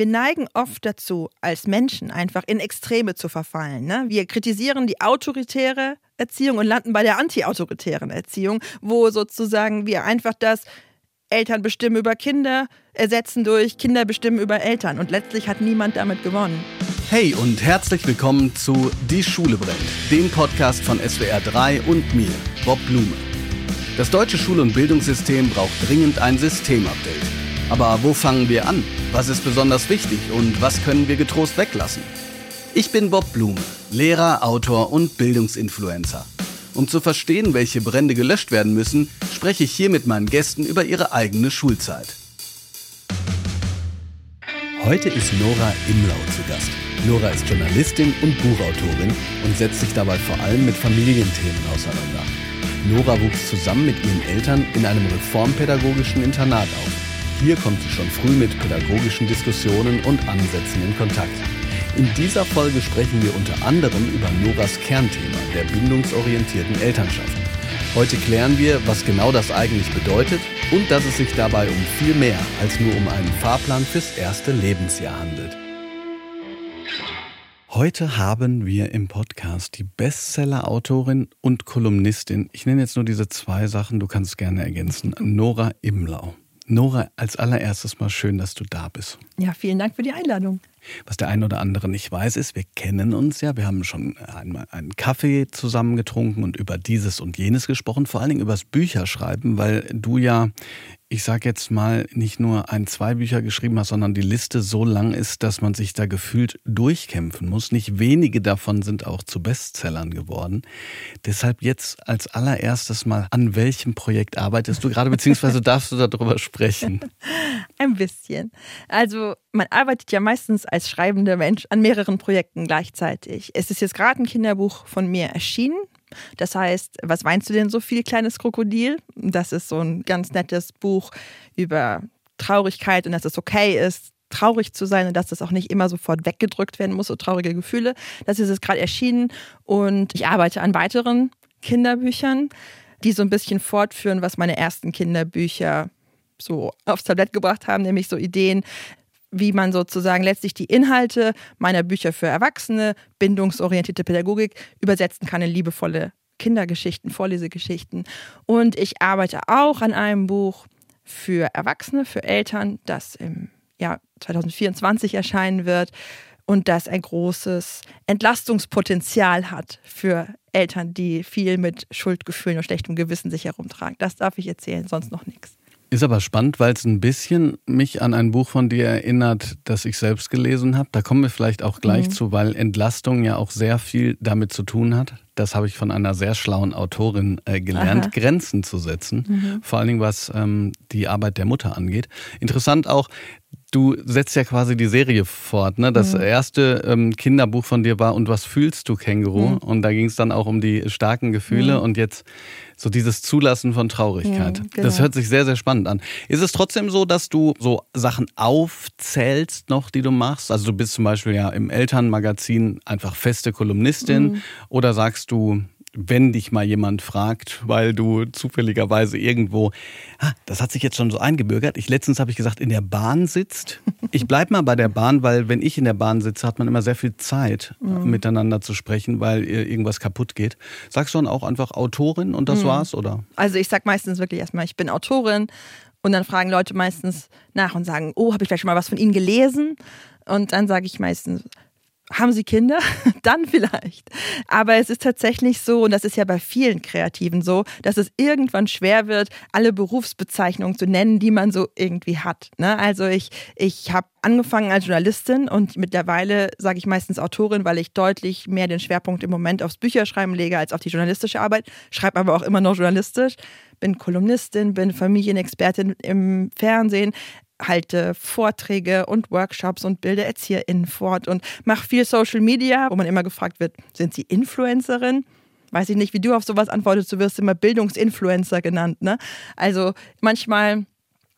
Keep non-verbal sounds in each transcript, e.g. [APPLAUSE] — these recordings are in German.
wir neigen oft dazu, als Menschen einfach in Extreme zu verfallen. Ne? Wir kritisieren die autoritäre Erziehung und landen bei der antiautoritären Erziehung, wo sozusagen wir einfach das Eltern bestimmen über Kinder ersetzen durch Kinder bestimmen über Eltern. Und letztlich hat niemand damit gewonnen. Hey und herzlich willkommen zu Die Schule brennt, dem Podcast von SWR 3 und mir, Bob Blume. Das deutsche Schul- und Bildungssystem braucht dringend ein Systemupdate. Aber wo fangen wir an? Was ist besonders wichtig und was können wir getrost weglassen? Ich bin Bob Blume, Lehrer, Autor und Bildungsinfluencer. Um zu verstehen, welche Brände gelöscht werden müssen, spreche ich hier mit meinen Gästen über ihre eigene Schulzeit. Heute ist Nora Imlau zu Gast. Nora ist Journalistin und Buchautorin und setzt sich dabei vor allem mit Familienthemen auseinander. Nora wuchs zusammen mit ihren Eltern in einem reformpädagogischen Internat auf. Hier kommt sie schon früh mit pädagogischen Diskussionen und Ansätzen in Kontakt. In dieser Folge sprechen wir unter anderem über Noras Kernthema der bindungsorientierten Elternschaft. Heute klären wir, was genau das eigentlich bedeutet und dass es sich dabei um viel mehr als nur um einen Fahrplan fürs erste Lebensjahr handelt. Heute haben wir im Podcast die Bestseller-Autorin und Kolumnistin, ich nenne jetzt nur diese zwei Sachen, du kannst gerne ergänzen, Nora Imlau. Nora, als allererstes mal schön, dass du da bist. Ja, vielen Dank für die Einladung. Was der ein oder andere nicht weiß, ist, wir kennen uns ja. Wir haben schon einmal einen Kaffee zusammen getrunken und über dieses und jenes gesprochen, vor allen Dingen über das Bücherschreiben, weil du ja ich sage jetzt mal, nicht nur ein, zwei Bücher geschrieben hast, sondern die Liste so lang ist, dass man sich da gefühlt durchkämpfen muss. Nicht wenige davon sind auch zu Bestsellern geworden. Deshalb jetzt als allererstes mal, an welchem Projekt arbeitest du gerade, beziehungsweise [LAUGHS] darfst du darüber sprechen? Ein bisschen. Also man arbeitet ja meistens als schreibender Mensch an mehreren Projekten gleichzeitig. Es ist jetzt gerade ein Kinderbuch von mir erschienen, das heißt, was weinst du denn so viel, kleines Krokodil? Das ist so ein ganz nettes Buch über Traurigkeit und dass es okay ist, traurig zu sein und dass das auch nicht immer sofort weggedrückt werden muss, so traurige Gefühle. Das ist jetzt gerade erschienen und ich arbeite an weiteren Kinderbüchern, die so ein bisschen fortführen, was meine ersten Kinderbücher so aufs Tablett gebracht haben, nämlich so Ideen, wie man sozusagen letztlich die Inhalte meiner Bücher für Erwachsene, bindungsorientierte Pädagogik übersetzen kann in liebevolle Kindergeschichten, Vorlesegeschichten. Und ich arbeite auch an einem Buch für Erwachsene, für Eltern, das im Jahr 2024 erscheinen wird und das ein großes Entlastungspotenzial hat für Eltern, die viel mit Schuldgefühlen und schlechtem Gewissen sich herumtragen. Das darf ich erzählen, sonst noch nichts. Ist aber spannend, weil es ein bisschen mich an ein Buch von dir erinnert, das ich selbst gelesen habe. Da kommen wir vielleicht auch gleich mhm. zu, weil Entlastung ja auch sehr viel damit zu tun hat. Das habe ich von einer sehr schlauen Autorin äh, gelernt, Aha. Grenzen zu setzen. Mhm. Vor allen Dingen, was ähm, die Arbeit der Mutter angeht. Interessant auch, Du setzt ja quasi die Serie fort. Ne? Das mhm. erste ähm, Kinderbuch von dir war Und was fühlst du, Känguru? Mhm. Und da ging es dann auch um die starken Gefühle mhm. und jetzt so dieses Zulassen von Traurigkeit. Genau. Das hört sich sehr, sehr spannend an. Ist es trotzdem so, dass du so Sachen aufzählst noch, die du machst? Also du bist zum Beispiel ja im Elternmagazin einfach feste Kolumnistin mhm. oder sagst du, wenn dich mal jemand fragt, weil du zufälligerweise irgendwo, ah, das hat sich jetzt schon so eingebürgert. Ich letztens habe ich gesagt, in der Bahn sitzt. Ich bleibe mal bei der Bahn, weil wenn ich in der Bahn sitze, hat man immer sehr viel Zeit, mhm. miteinander zu sprechen, weil irgendwas kaputt geht. Sagst du dann auch einfach Autorin und das mhm. war's, oder? Also ich sag meistens wirklich erstmal, ich bin Autorin und dann fragen Leute meistens nach und sagen, oh, habe ich vielleicht schon mal was von Ihnen gelesen? Und dann sage ich meistens, haben sie Kinder? [LAUGHS] Dann vielleicht. Aber es ist tatsächlich so, und das ist ja bei vielen Kreativen so, dass es irgendwann schwer wird, alle Berufsbezeichnungen zu nennen, die man so irgendwie hat. Ne? Also ich, ich habe angefangen als Journalistin und mittlerweile sage ich meistens Autorin, weil ich deutlich mehr den Schwerpunkt im Moment aufs Bücherschreiben lege als auf die journalistische Arbeit, schreibe aber auch immer noch journalistisch bin Kolumnistin, bin Familienexpertin im Fernsehen halte Vorträge und Workshops und bilde ErzieherInnen fort und mache viel Social Media, wo man immer gefragt wird, sind Sie Influencerin? Weiß ich nicht, wie du auf sowas antwortest, du wirst immer Bildungsinfluencer genannt. Ne? Also manchmal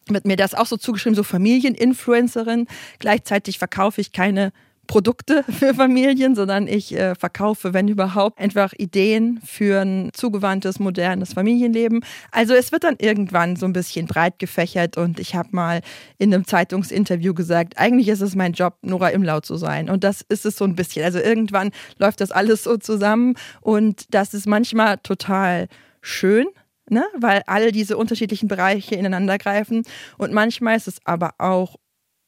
wird mir das auch so zugeschrieben, so Familieninfluencerin. Gleichzeitig verkaufe ich keine Produkte [LAUGHS] für Familien, sondern ich äh, verkaufe, wenn überhaupt, einfach Ideen für ein zugewandtes, modernes Familienleben. Also es wird dann irgendwann so ein bisschen breit gefächert und ich habe mal in einem Zeitungsinterview gesagt, eigentlich ist es mein Job, Nora Imlau zu sein. Und das ist es so ein bisschen. Also irgendwann läuft das alles so zusammen und das ist manchmal total schön. Ne? weil alle diese unterschiedlichen Bereiche ineinander greifen. Und manchmal ist es aber auch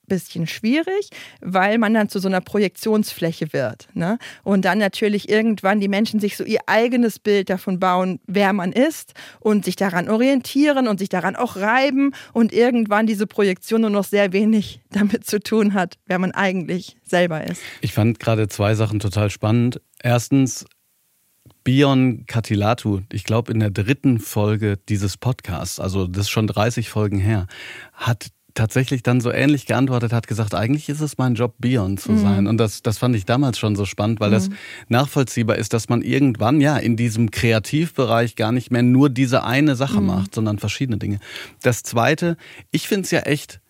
bisschen schwierig, weil man dann zu so einer Projektionsfläche wird. Ne? Und dann natürlich irgendwann die Menschen sich so ihr eigenes Bild davon bauen, wer man ist und sich daran orientieren und sich daran auch reiben und irgendwann diese Projektion nur noch sehr wenig [LAUGHS] damit zu tun hat, wer man eigentlich selber ist. Ich fand gerade zwei Sachen total spannend. Erstens, Bion Katilatu, ich glaube in der dritten Folge dieses Podcasts, also das ist schon 30 Folgen her, hat tatsächlich dann so ähnlich geantwortet hat, gesagt, eigentlich ist es mein Job, Bion zu mhm. sein. Und das, das fand ich damals schon so spannend, weil mhm. das nachvollziehbar ist, dass man irgendwann ja in diesem Kreativbereich gar nicht mehr nur diese eine Sache mhm. macht, sondern verschiedene Dinge. Das Zweite, ich finde es ja echt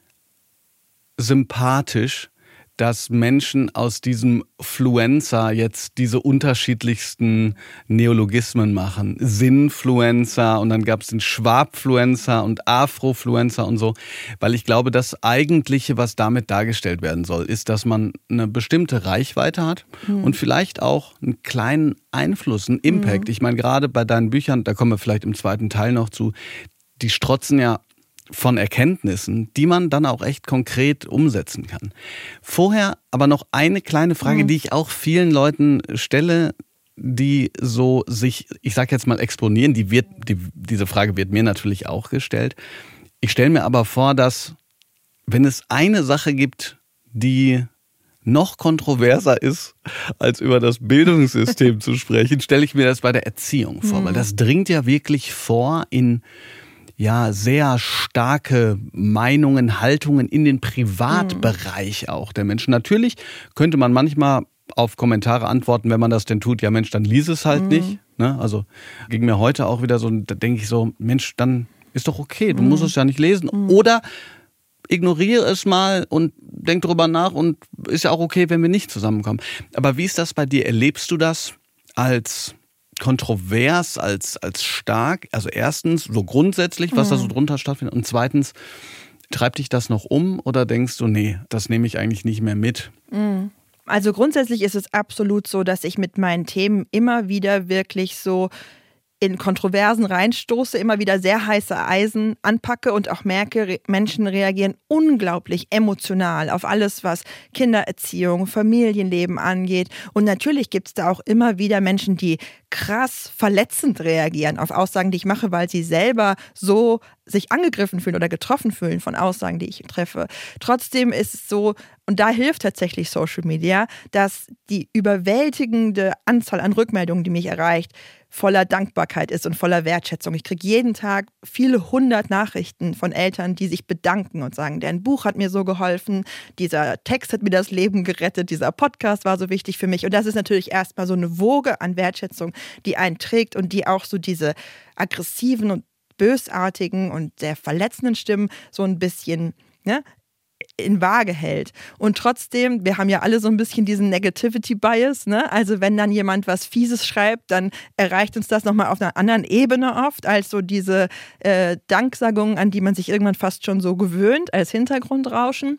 sympathisch, dass Menschen aus diesem Fluencer jetzt diese unterschiedlichsten Neologismen machen. Sinnfluencer und dann gab es den Schwabfluencer und Afrofluencer und so. Weil ich glaube, das Eigentliche, was damit dargestellt werden soll, ist, dass man eine bestimmte Reichweite hat mhm. und vielleicht auch einen kleinen Einfluss, einen Impact. Mhm. Ich meine, gerade bei deinen Büchern, da kommen wir vielleicht im zweiten Teil noch zu, die strotzen ja von Erkenntnissen, die man dann auch echt konkret umsetzen kann. Vorher aber noch eine kleine Frage, mhm. die ich auch vielen Leuten stelle, die so sich, ich sage jetzt mal, exponieren. Die wird, die, diese Frage wird mir natürlich auch gestellt. Ich stelle mir aber vor, dass wenn es eine Sache gibt, die noch kontroverser ist, als über das Bildungssystem [LAUGHS] zu sprechen, stelle ich mir das bei der Erziehung vor, mhm. weil das dringt ja wirklich vor in ja sehr starke Meinungen, Haltungen in den Privatbereich mhm. auch der Menschen. Natürlich könnte man manchmal auf Kommentare antworten, wenn man das denn tut, ja Mensch, dann lies es halt mhm. nicht. Ne? Also ging mir heute auch wieder so, da denke ich so, Mensch, dann ist doch okay, du mhm. musst es ja nicht lesen. Mhm. Oder ignoriere es mal und denk drüber nach und ist ja auch okay, wenn wir nicht zusammenkommen. Aber wie ist das bei dir? Erlebst du das als kontrovers als, als stark? Also erstens, so grundsätzlich, was mhm. da so mhm. drunter stattfindet. Und zweitens, treibt dich das noch um oder denkst du, nee, das nehme ich eigentlich nicht mehr mit? Mhm. Also grundsätzlich ist es absolut so, dass ich mit meinen Themen immer wieder wirklich so in Kontroversen reinstoße, immer wieder sehr heiße Eisen anpacke und auch merke, Menschen reagieren unglaublich emotional auf alles, was Kindererziehung, Familienleben angeht. Und natürlich gibt es da auch immer wieder Menschen, die krass verletzend reagieren auf Aussagen, die ich mache, weil sie selber so sich angegriffen fühlen oder getroffen fühlen von Aussagen, die ich treffe. Trotzdem ist es so, und da hilft tatsächlich Social Media, dass die überwältigende Anzahl an Rückmeldungen, die mich erreicht, voller Dankbarkeit ist und voller Wertschätzung. Ich kriege jeden Tag viele hundert Nachrichten von Eltern, die sich bedanken und sagen, dein Buch hat mir so geholfen, dieser Text hat mir das Leben gerettet, dieser Podcast war so wichtig für mich. Und das ist natürlich erstmal so eine Woge an Wertschätzung, die einen trägt und die auch so diese aggressiven und bösartigen und sehr verletzenden Stimmen so ein bisschen ne, in Waage hält. Und trotzdem, wir haben ja alle so ein bisschen diesen Negativity Bias, ne? Also wenn dann jemand was Fieses schreibt, dann erreicht uns das nochmal auf einer anderen Ebene oft, als so diese äh, Danksagungen, an die man sich irgendwann fast schon so gewöhnt, als Hintergrundrauschen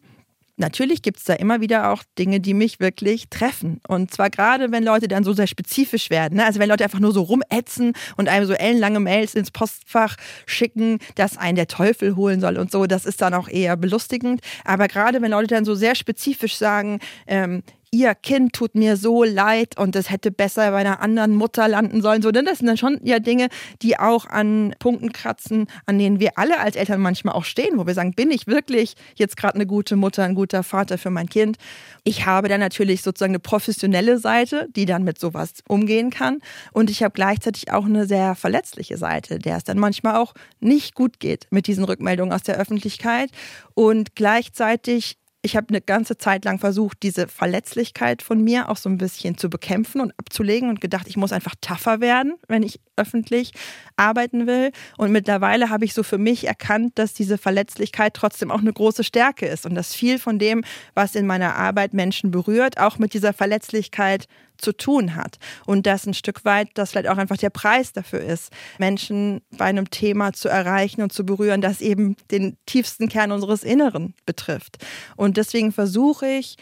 natürlich gibt es da immer wieder auch Dinge, die mich wirklich treffen. Und zwar gerade, wenn Leute dann so sehr spezifisch werden. Ne? Also wenn Leute einfach nur so rumätzen und einem so ellenlange Mails ins Postfach schicken, dass einen der Teufel holen soll und so, das ist dann auch eher belustigend. Aber gerade wenn Leute dann so sehr spezifisch sagen, ähm, ihr Kind tut mir so leid und es hätte besser bei einer anderen Mutter landen sollen. So, denn das sind dann schon ja Dinge, die auch an Punkten kratzen, an denen wir alle als Eltern manchmal auch stehen, wo wir sagen, bin ich wirklich jetzt gerade eine gute Mutter, ein guter Vater für mein Kind? Ich habe dann natürlich sozusagen eine professionelle Seite, die dann mit sowas umgehen kann. Und ich habe gleichzeitig auch eine sehr verletzliche Seite, der es dann manchmal auch nicht gut geht mit diesen Rückmeldungen aus der Öffentlichkeit. Und gleichzeitig ich habe eine ganze Zeit lang versucht, diese Verletzlichkeit von mir auch so ein bisschen zu bekämpfen und abzulegen und gedacht, ich muss einfach tougher werden, wenn ich öffentlich arbeiten will. Und mittlerweile habe ich so für mich erkannt, dass diese Verletzlichkeit trotzdem auch eine große Stärke ist und dass viel von dem, was in meiner Arbeit Menschen berührt, auch mit dieser Verletzlichkeit zu tun hat. Und dass ein Stück weit das vielleicht auch einfach der Preis dafür ist, Menschen bei einem Thema zu erreichen und zu berühren, das eben den tiefsten Kern unseres Inneren betrifft. Und deswegen versuche ich,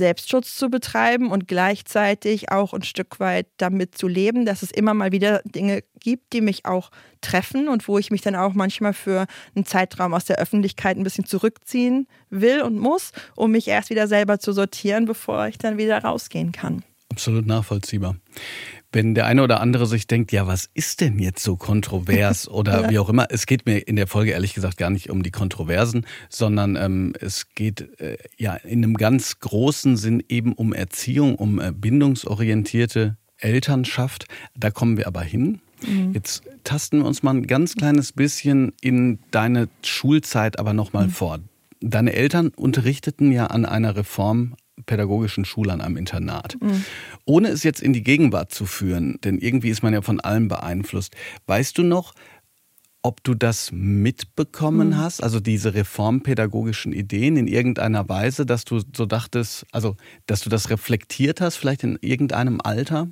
Selbstschutz zu betreiben und gleichzeitig auch ein Stück weit damit zu leben, dass es immer mal wieder Dinge gibt, die mich auch treffen und wo ich mich dann auch manchmal für einen Zeitraum aus der Öffentlichkeit ein bisschen zurückziehen will und muss, um mich erst wieder selber zu sortieren, bevor ich dann wieder rausgehen kann. Absolut nachvollziehbar. Wenn der eine oder andere sich denkt, ja, was ist denn jetzt so kontrovers [LAUGHS] oder ja. wie auch immer, es geht mir in der Folge ehrlich gesagt gar nicht um die Kontroversen, sondern ähm, es geht äh, ja in einem ganz großen Sinn eben um Erziehung, um äh, bindungsorientierte Elternschaft. Da kommen wir aber hin. Mhm. Jetzt tasten wir uns mal ein ganz kleines bisschen in deine Schulzeit aber nochmal mhm. vor. Deine Eltern unterrichteten ja an einer Reform pädagogischen Schule an einem Internat. Mhm. Ohne es jetzt in die Gegenwart zu führen, denn irgendwie ist man ja von allem beeinflusst. Weißt du noch, ob du das mitbekommen mhm. hast, also diese reformpädagogischen Ideen in irgendeiner Weise, dass du so dachtest, also dass du das reflektiert hast, vielleicht in irgendeinem Alter?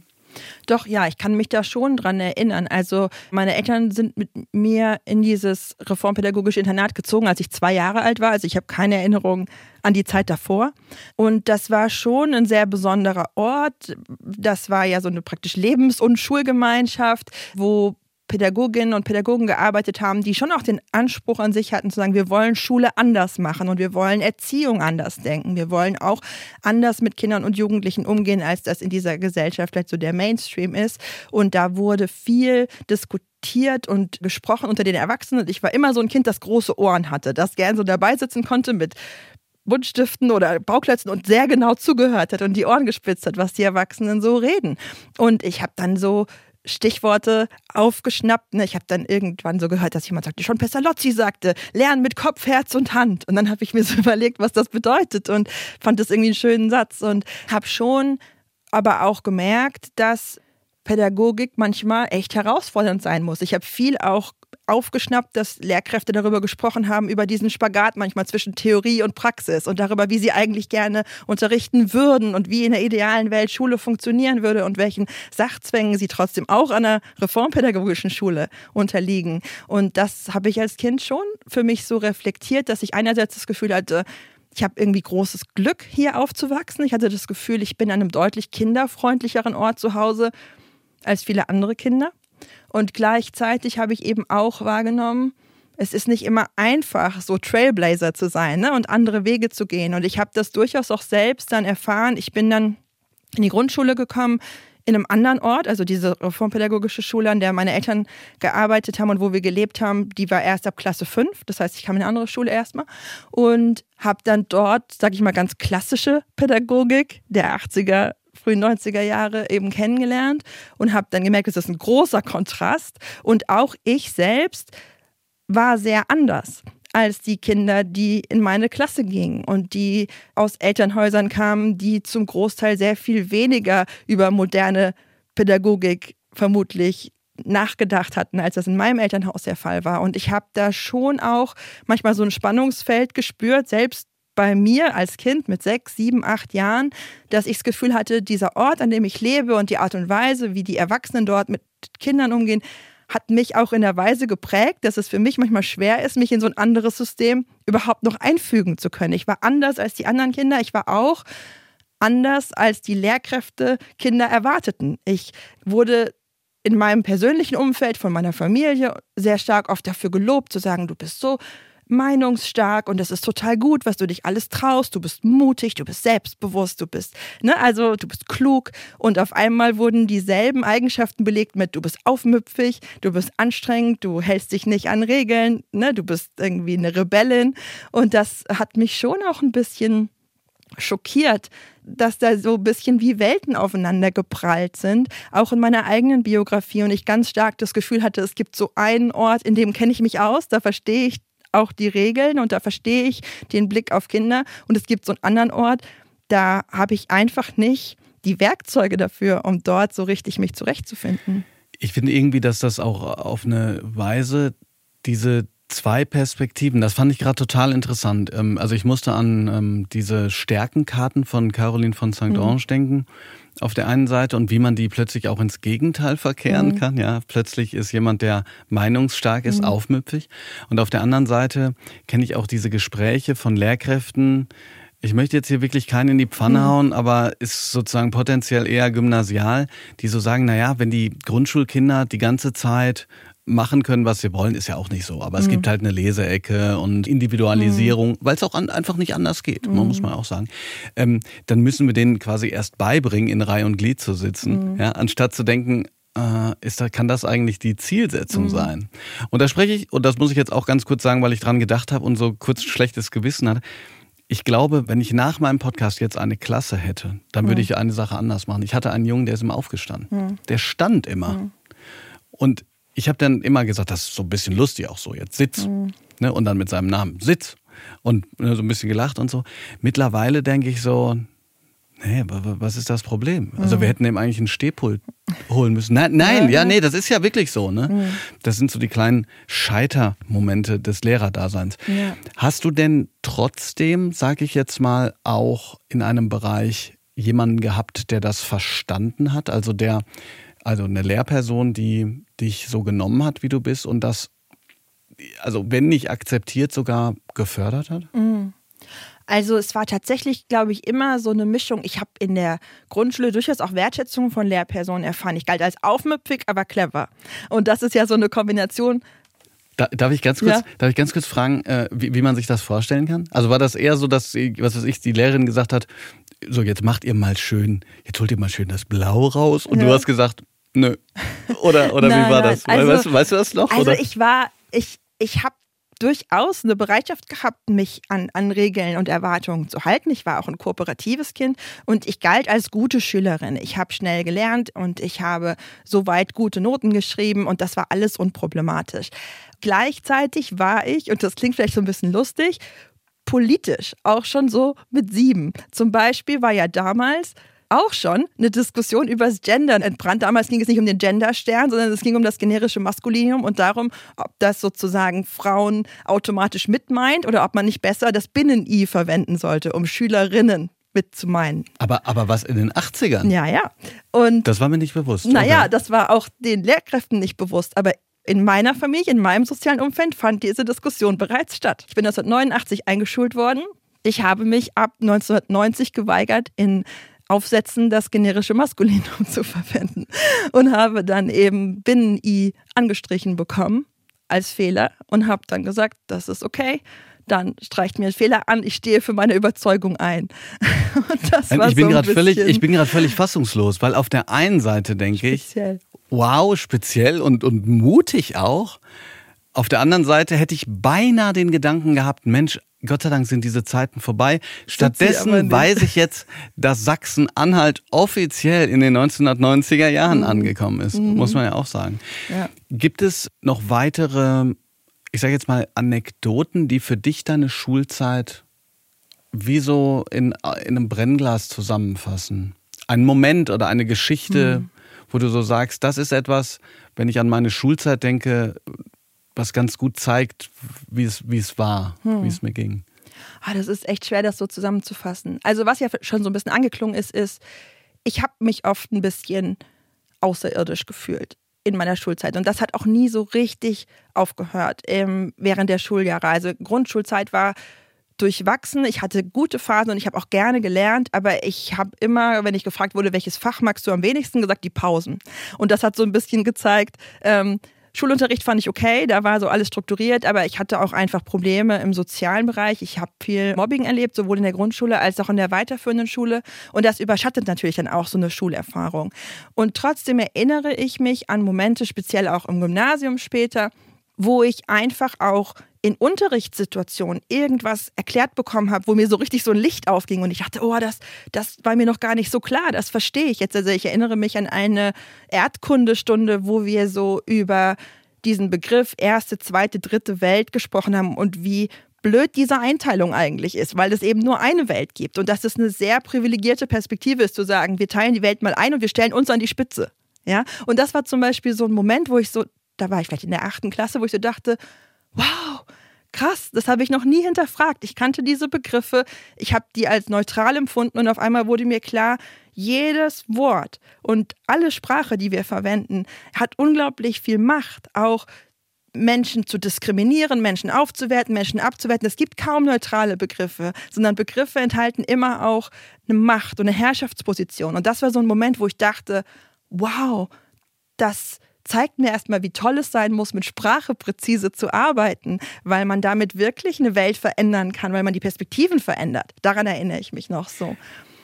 Doch, ja, ich kann mich da schon dran erinnern. Also meine Eltern sind mit mir in dieses reformpädagogische Internat gezogen, als ich zwei Jahre alt war. Also ich habe keine Erinnerung an die Zeit davor. Und das war schon ein sehr besonderer Ort. Das war ja so eine praktisch Lebens- und Schulgemeinschaft, wo Pädagoginnen und Pädagogen gearbeitet haben, die schon auch den Anspruch an sich hatten zu sagen, wir wollen Schule anders machen und wir wollen Erziehung anders denken. Wir wollen auch anders mit Kindern und Jugendlichen umgehen, als das in dieser Gesellschaft vielleicht so der Mainstream ist. Und da wurde viel diskutiert und gesprochen unter den Erwachsenen. Und ich war immer so ein Kind, das große Ohren hatte, das gern so dabei sitzen konnte mit Buntstiften oder Bauklötzen und sehr genau zugehört hat und die Ohren gespitzt hat, was die Erwachsenen so reden. Und ich habe dann so Stichworte aufgeschnappt. Ne? Ich habe dann irgendwann so gehört, dass jemand sagte, schon Pestalozzi sagte, lernen mit Kopf, Herz und Hand. Und dann habe ich mir so [LAUGHS] überlegt, was das bedeutet und fand das irgendwie einen schönen Satz und habe schon aber auch gemerkt, dass Pädagogik manchmal echt herausfordernd sein muss. Ich habe viel auch aufgeschnappt, dass Lehrkräfte darüber gesprochen haben, über diesen Spagat manchmal zwischen Theorie und Praxis und darüber, wie sie eigentlich gerne unterrichten würden und wie in der idealen Welt Schule funktionieren würde und welchen Sachzwängen sie trotzdem auch an einer reformpädagogischen Schule unterliegen. Und das habe ich als Kind schon für mich so reflektiert, dass ich einerseits das Gefühl hatte, ich habe irgendwie großes Glück, hier aufzuwachsen. Ich hatte das Gefühl, ich bin an einem deutlich kinderfreundlicheren Ort zu Hause als viele andere Kinder. Und gleichzeitig habe ich eben auch wahrgenommen, es ist nicht immer einfach, so Trailblazer zu sein ne? und andere Wege zu gehen. Und ich habe das durchaus auch selbst dann erfahren. Ich bin dann in die Grundschule gekommen, in einem anderen Ort, also diese reformpädagogische Schule, an der meine Eltern gearbeitet haben und wo wir gelebt haben, die war erst ab Klasse 5. Das heißt, ich kam in eine andere Schule erstmal und habe dann dort, sage ich mal, ganz klassische Pädagogik der 80er frühen 90er Jahre eben kennengelernt und habe dann gemerkt, es ist ein großer Kontrast. Und auch ich selbst war sehr anders als die Kinder, die in meine Klasse gingen und die aus Elternhäusern kamen, die zum Großteil sehr viel weniger über moderne Pädagogik vermutlich nachgedacht hatten, als das in meinem Elternhaus der Fall war. Und ich habe da schon auch manchmal so ein Spannungsfeld gespürt, selbst bei mir als Kind mit sechs, sieben, acht Jahren, dass ich das Gefühl hatte, dieser Ort, an dem ich lebe und die Art und Weise, wie die Erwachsenen dort mit Kindern umgehen, hat mich auch in der Weise geprägt, dass es für mich manchmal schwer ist, mich in so ein anderes System überhaupt noch einfügen zu können. Ich war anders als die anderen Kinder. Ich war auch anders, als die Lehrkräfte Kinder erwarteten. Ich wurde in meinem persönlichen Umfeld von meiner Familie sehr stark oft dafür gelobt, zu sagen, du bist so meinungsstark und es ist total gut, was du dich alles traust. Du bist mutig, du bist selbstbewusst, du bist, ne, also du bist klug. Und auf einmal wurden dieselben Eigenschaften belegt mit, du bist aufmüpfig, du bist anstrengend, du hältst dich nicht an Regeln, ne, du bist irgendwie eine Rebellin. Und das hat mich schon auch ein bisschen schockiert, dass da so ein bisschen wie Welten aufeinander geprallt sind, auch in meiner eigenen Biografie und ich ganz stark das Gefühl hatte, es gibt so einen Ort, in dem kenne ich mich aus, da verstehe ich auch die Regeln und da verstehe ich den Blick auf Kinder. Und es gibt so einen anderen Ort, da habe ich einfach nicht die Werkzeuge dafür, um dort so richtig mich zurechtzufinden. Ich finde irgendwie, dass das auch auf eine Weise diese zwei Perspektiven, das fand ich gerade total interessant. Ähm, also ich musste an ähm, diese Stärkenkarten von Caroline von St. Mhm. Ange denken auf der einen Seite und wie man die plötzlich auch ins Gegenteil verkehren mhm. kann. Ja, plötzlich ist jemand, der meinungsstark ist, mhm. aufmüpfig. Und auf der anderen Seite kenne ich auch diese Gespräche von Lehrkräften. Ich möchte jetzt hier wirklich keinen in die Pfanne mhm. hauen, aber ist sozusagen potenziell eher gymnasial, die so sagen, naja, wenn die Grundschulkinder die ganze Zeit machen können, was sie wollen, ist ja auch nicht so. Aber es mhm. gibt halt eine Leseecke und Individualisierung, mhm. weil es auch an, einfach nicht anders geht, mhm. muss man auch sagen. Ähm, dann müssen wir denen quasi erst beibringen, in Reihe und Glied zu sitzen, mhm. ja, anstatt zu denken, äh, ist da, kann das eigentlich die Zielsetzung mhm. sein? Und da spreche ich, und das muss ich jetzt auch ganz kurz sagen, weil ich dran gedacht habe und so kurz schlechtes Gewissen hatte. Ich glaube, wenn ich nach meinem Podcast jetzt eine Klasse hätte, dann würde ich eine Sache anders machen. Ich hatte einen Jungen, der ist immer aufgestanden. Der stand immer. Und ich habe dann immer gesagt, das ist so ein bisschen lustig auch so, jetzt Sitz. Mhm. Ne, und dann mit seinem Namen Sitz. Und ne, so ein bisschen gelacht und so. Mittlerweile denke ich so, nee, was ist das Problem? Also mhm. wir hätten ihm eigentlich einen Stehpult holen müssen. Nein, nein, ja, ja, nee, das ist ja wirklich so. Ne? Mhm. Das sind so die kleinen Scheitermomente des Lehrerdaseins. Ja. Hast du denn trotzdem, sage ich jetzt mal, auch in einem Bereich jemanden gehabt, der das verstanden hat? Also der also eine Lehrperson, die dich so genommen hat, wie du bist und das, also wenn nicht akzeptiert, sogar gefördert hat? Mhm. Also es war tatsächlich, glaube ich, immer so eine Mischung. Ich habe in der Grundschule durchaus auch Wertschätzung von Lehrpersonen erfahren. Ich galt als aufmüpfig, aber clever. Und das ist ja so eine Kombination. Da, darf, ich ganz kurz, ja? darf ich ganz kurz fragen, äh, wie, wie man sich das vorstellen kann? Also war das eher so, dass, was weiß ich, die Lehrerin gesagt hat, so jetzt macht ihr mal schön, jetzt holt ihr mal schön das Blau raus und ja. du hast gesagt, Nö. [LAUGHS] Oder, oder nein, wie war das? Also, weißt, weißt, du das noch? Also oder? ich war, ich, ich habe durchaus eine Bereitschaft gehabt, mich an, an Regeln und Erwartungen zu halten. Ich war auch ein kooperatives Kind und ich galt als gute Schülerin. Ich habe schnell gelernt und ich habe soweit gute Noten geschrieben und das war alles unproblematisch. Gleichzeitig war ich, und das klingt vielleicht so ein bisschen lustig, politisch auch schon so mit sieben. Zum Beispiel war ja damals auch schon eine Diskussion über das Gendern entbrannt. Damals ging es nicht um den Genderstern, sondern es ging um das generische Maskulinum und darum, ob das sozusagen Frauen automatisch mit meint oder ob man nicht besser das Binnen-I verwenden sollte, um Schülerinnen mit zu meinen. Aber, aber was in den 80ern? Ja, ja. Und das war mir nicht bewusst. Naja, okay. das war auch den Lehrkräften nicht bewusst. Aber in meiner Familie, in meinem sozialen Umfeld fand diese Diskussion bereits statt. Ich bin 1989 eingeschult worden. Ich habe mich ab 1990 geweigert, in Aufsätzen das generische Maskulinum [LAUGHS] zu verwenden und habe dann eben Binnen-I angestrichen bekommen als Fehler und habe dann gesagt, das ist okay. Dann streicht mir ein Fehler an, ich stehe für meine Überzeugung ein. [LAUGHS] Und das war ich bin so gerade völlig, ich bin gerade völlig fassungslos, weil auf der einen Seite denke ich, wow, speziell und, und mutig auch. Auf der anderen Seite hätte ich beinahe den Gedanken gehabt, Mensch, Gott sei Dank sind diese Zeiten vorbei. Stattdessen weiß ich jetzt, dass Sachsen-Anhalt offiziell in den 1990er Jahren mhm. angekommen ist, mhm. muss man ja auch sagen. Ja. Gibt es noch weitere, ich sage jetzt mal, Anekdoten, die für dich deine Schulzeit wie so in, in einem Brennglas zusammenfassen? Ein Moment oder eine Geschichte, mhm. wo du so sagst, das ist etwas, wenn ich an meine Schulzeit denke, was ganz gut zeigt, wie es, wie es war, hm. wie es mir ging. Ah, das ist echt schwer, das so zusammenzufassen. Also was ja schon so ein bisschen angeklungen ist, ist, ich habe mich oft ein bisschen außerirdisch gefühlt in meiner Schulzeit. Und das hat auch nie so richtig aufgehört ähm, während der Schuljahre. Also Grundschulzeit war durchwachsen. Ich hatte gute Phasen und ich habe auch gerne gelernt, aber ich habe immer, wenn ich gefragt wurde, welches Fach magst du am wenigsten, gesagt, die Pausen. Und das hat so ein bisschen gezeigt, ähm, Schulunterricht fand ich okay, da war so alles strukturiert, aber ich hatte auch einfach Probleme im sozialen Bereich. Ich habe viel Mobbing erlebt, sowohl in der Grundschule als auch in der weiterführenden Schule. Und das überschattet natürlich dann auch so eine Schulerfahrung. Und trotzdem erinnere ich mich an Momente, speziell auch im Gymnasium später, wo ich einfach auch in Unterrichtssituationen irgendwas erklärt bekommen habe, wo mir so richtig so ein Licht aufging und ich dachte, oh, das, das war mir noch gar nicht so klar, das verstehe ich jetzt. Also ich erinnere mich an eine Erdkundestunde, wo wir so über diesen Begriff erste, zweite, dritte Welt gesprochen haben und wie blöd diese Einteilung eigentlich ist, weil es eben nur eine Welt gibt und dass es eine sehr privilegierte Perspektive ist, zu sagen, wir teilen die Welt mal ein und wir stellen uns an die Spitze. Ja? Und das war zum Beispiel so ein Moment, wo ich so, da war ich vielleicht in der achten Klasse, wo ich so dachte, wow, krass, das habe ich noch nie hinterfragt. Ich kannte diese Begriffe, ich habe die als neutral empfunden und auf einmal wurde mir klar, jedes Wort und alle Sprache, die wir verwenden, hat unglaublich viel Macht, auch Menschen zu diskriminieren, Menschen aufzuwerten, Menschen abzuwerten. Es gibt kaum neutrale Begriffe, sondern Begriffe enthalten immer auch eine Macht und eine Herrschaftsposition. Und das war so ein Moment, wo ich dachte, wow, das zeigt mir erstmal, wie toll es sein muss, mit Sprache präzise zu arbeiten, weil man damit wirklich eine Welt verändern kann, weil man die Perspektiven verändert. Daran erinnere ich mich noch so.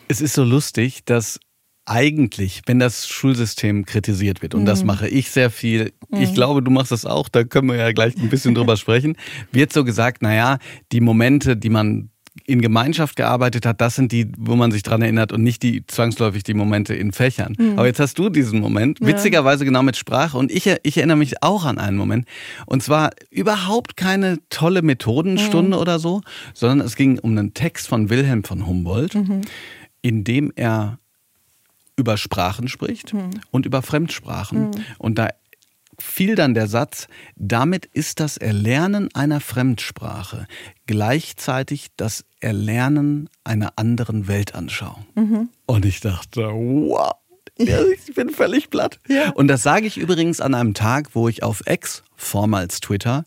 Es ist so lustig, dass eigentlich, wenn das Schulsystem kritisiert wird, und mhm. das mache ich sehr viel, mhm. ich glaube, du machst das auch, da können wir ja gleich ein bisschen drüber [LAUGHS] sprechen, wird so gesagt, naja, die Momente, die man in Gemeinschaft gearbeitet hat, das sind die, wo man sich dran erinnert und nicht die zwangsläufig die Momente in Fächern. Mhm. Aber jetzt hast du diesen Moment, witzigerweise genau mit Sprache und ich, ich erinnere mich auch an einen Moment. Und zwar überhaupt keine tolle Methodenstunde mhm. oder so, sondern es ging um einen Text von Wilhelm von Humboldt, mhm. in dem er über Sprachen spricht mhm. und über Fremdsprachen. Mhm. Und da fiel dann der Satz, damit ist das Erlernen einer Fremdsprache gleichzeitig das Erlernen einer anderen Weltanschauung. Mhm. Und ich dachte, wow. Ich bin völlig platt. Ja. Und das sage ich übrigens an einem Tag, wo ich auf X, vormals Twitter,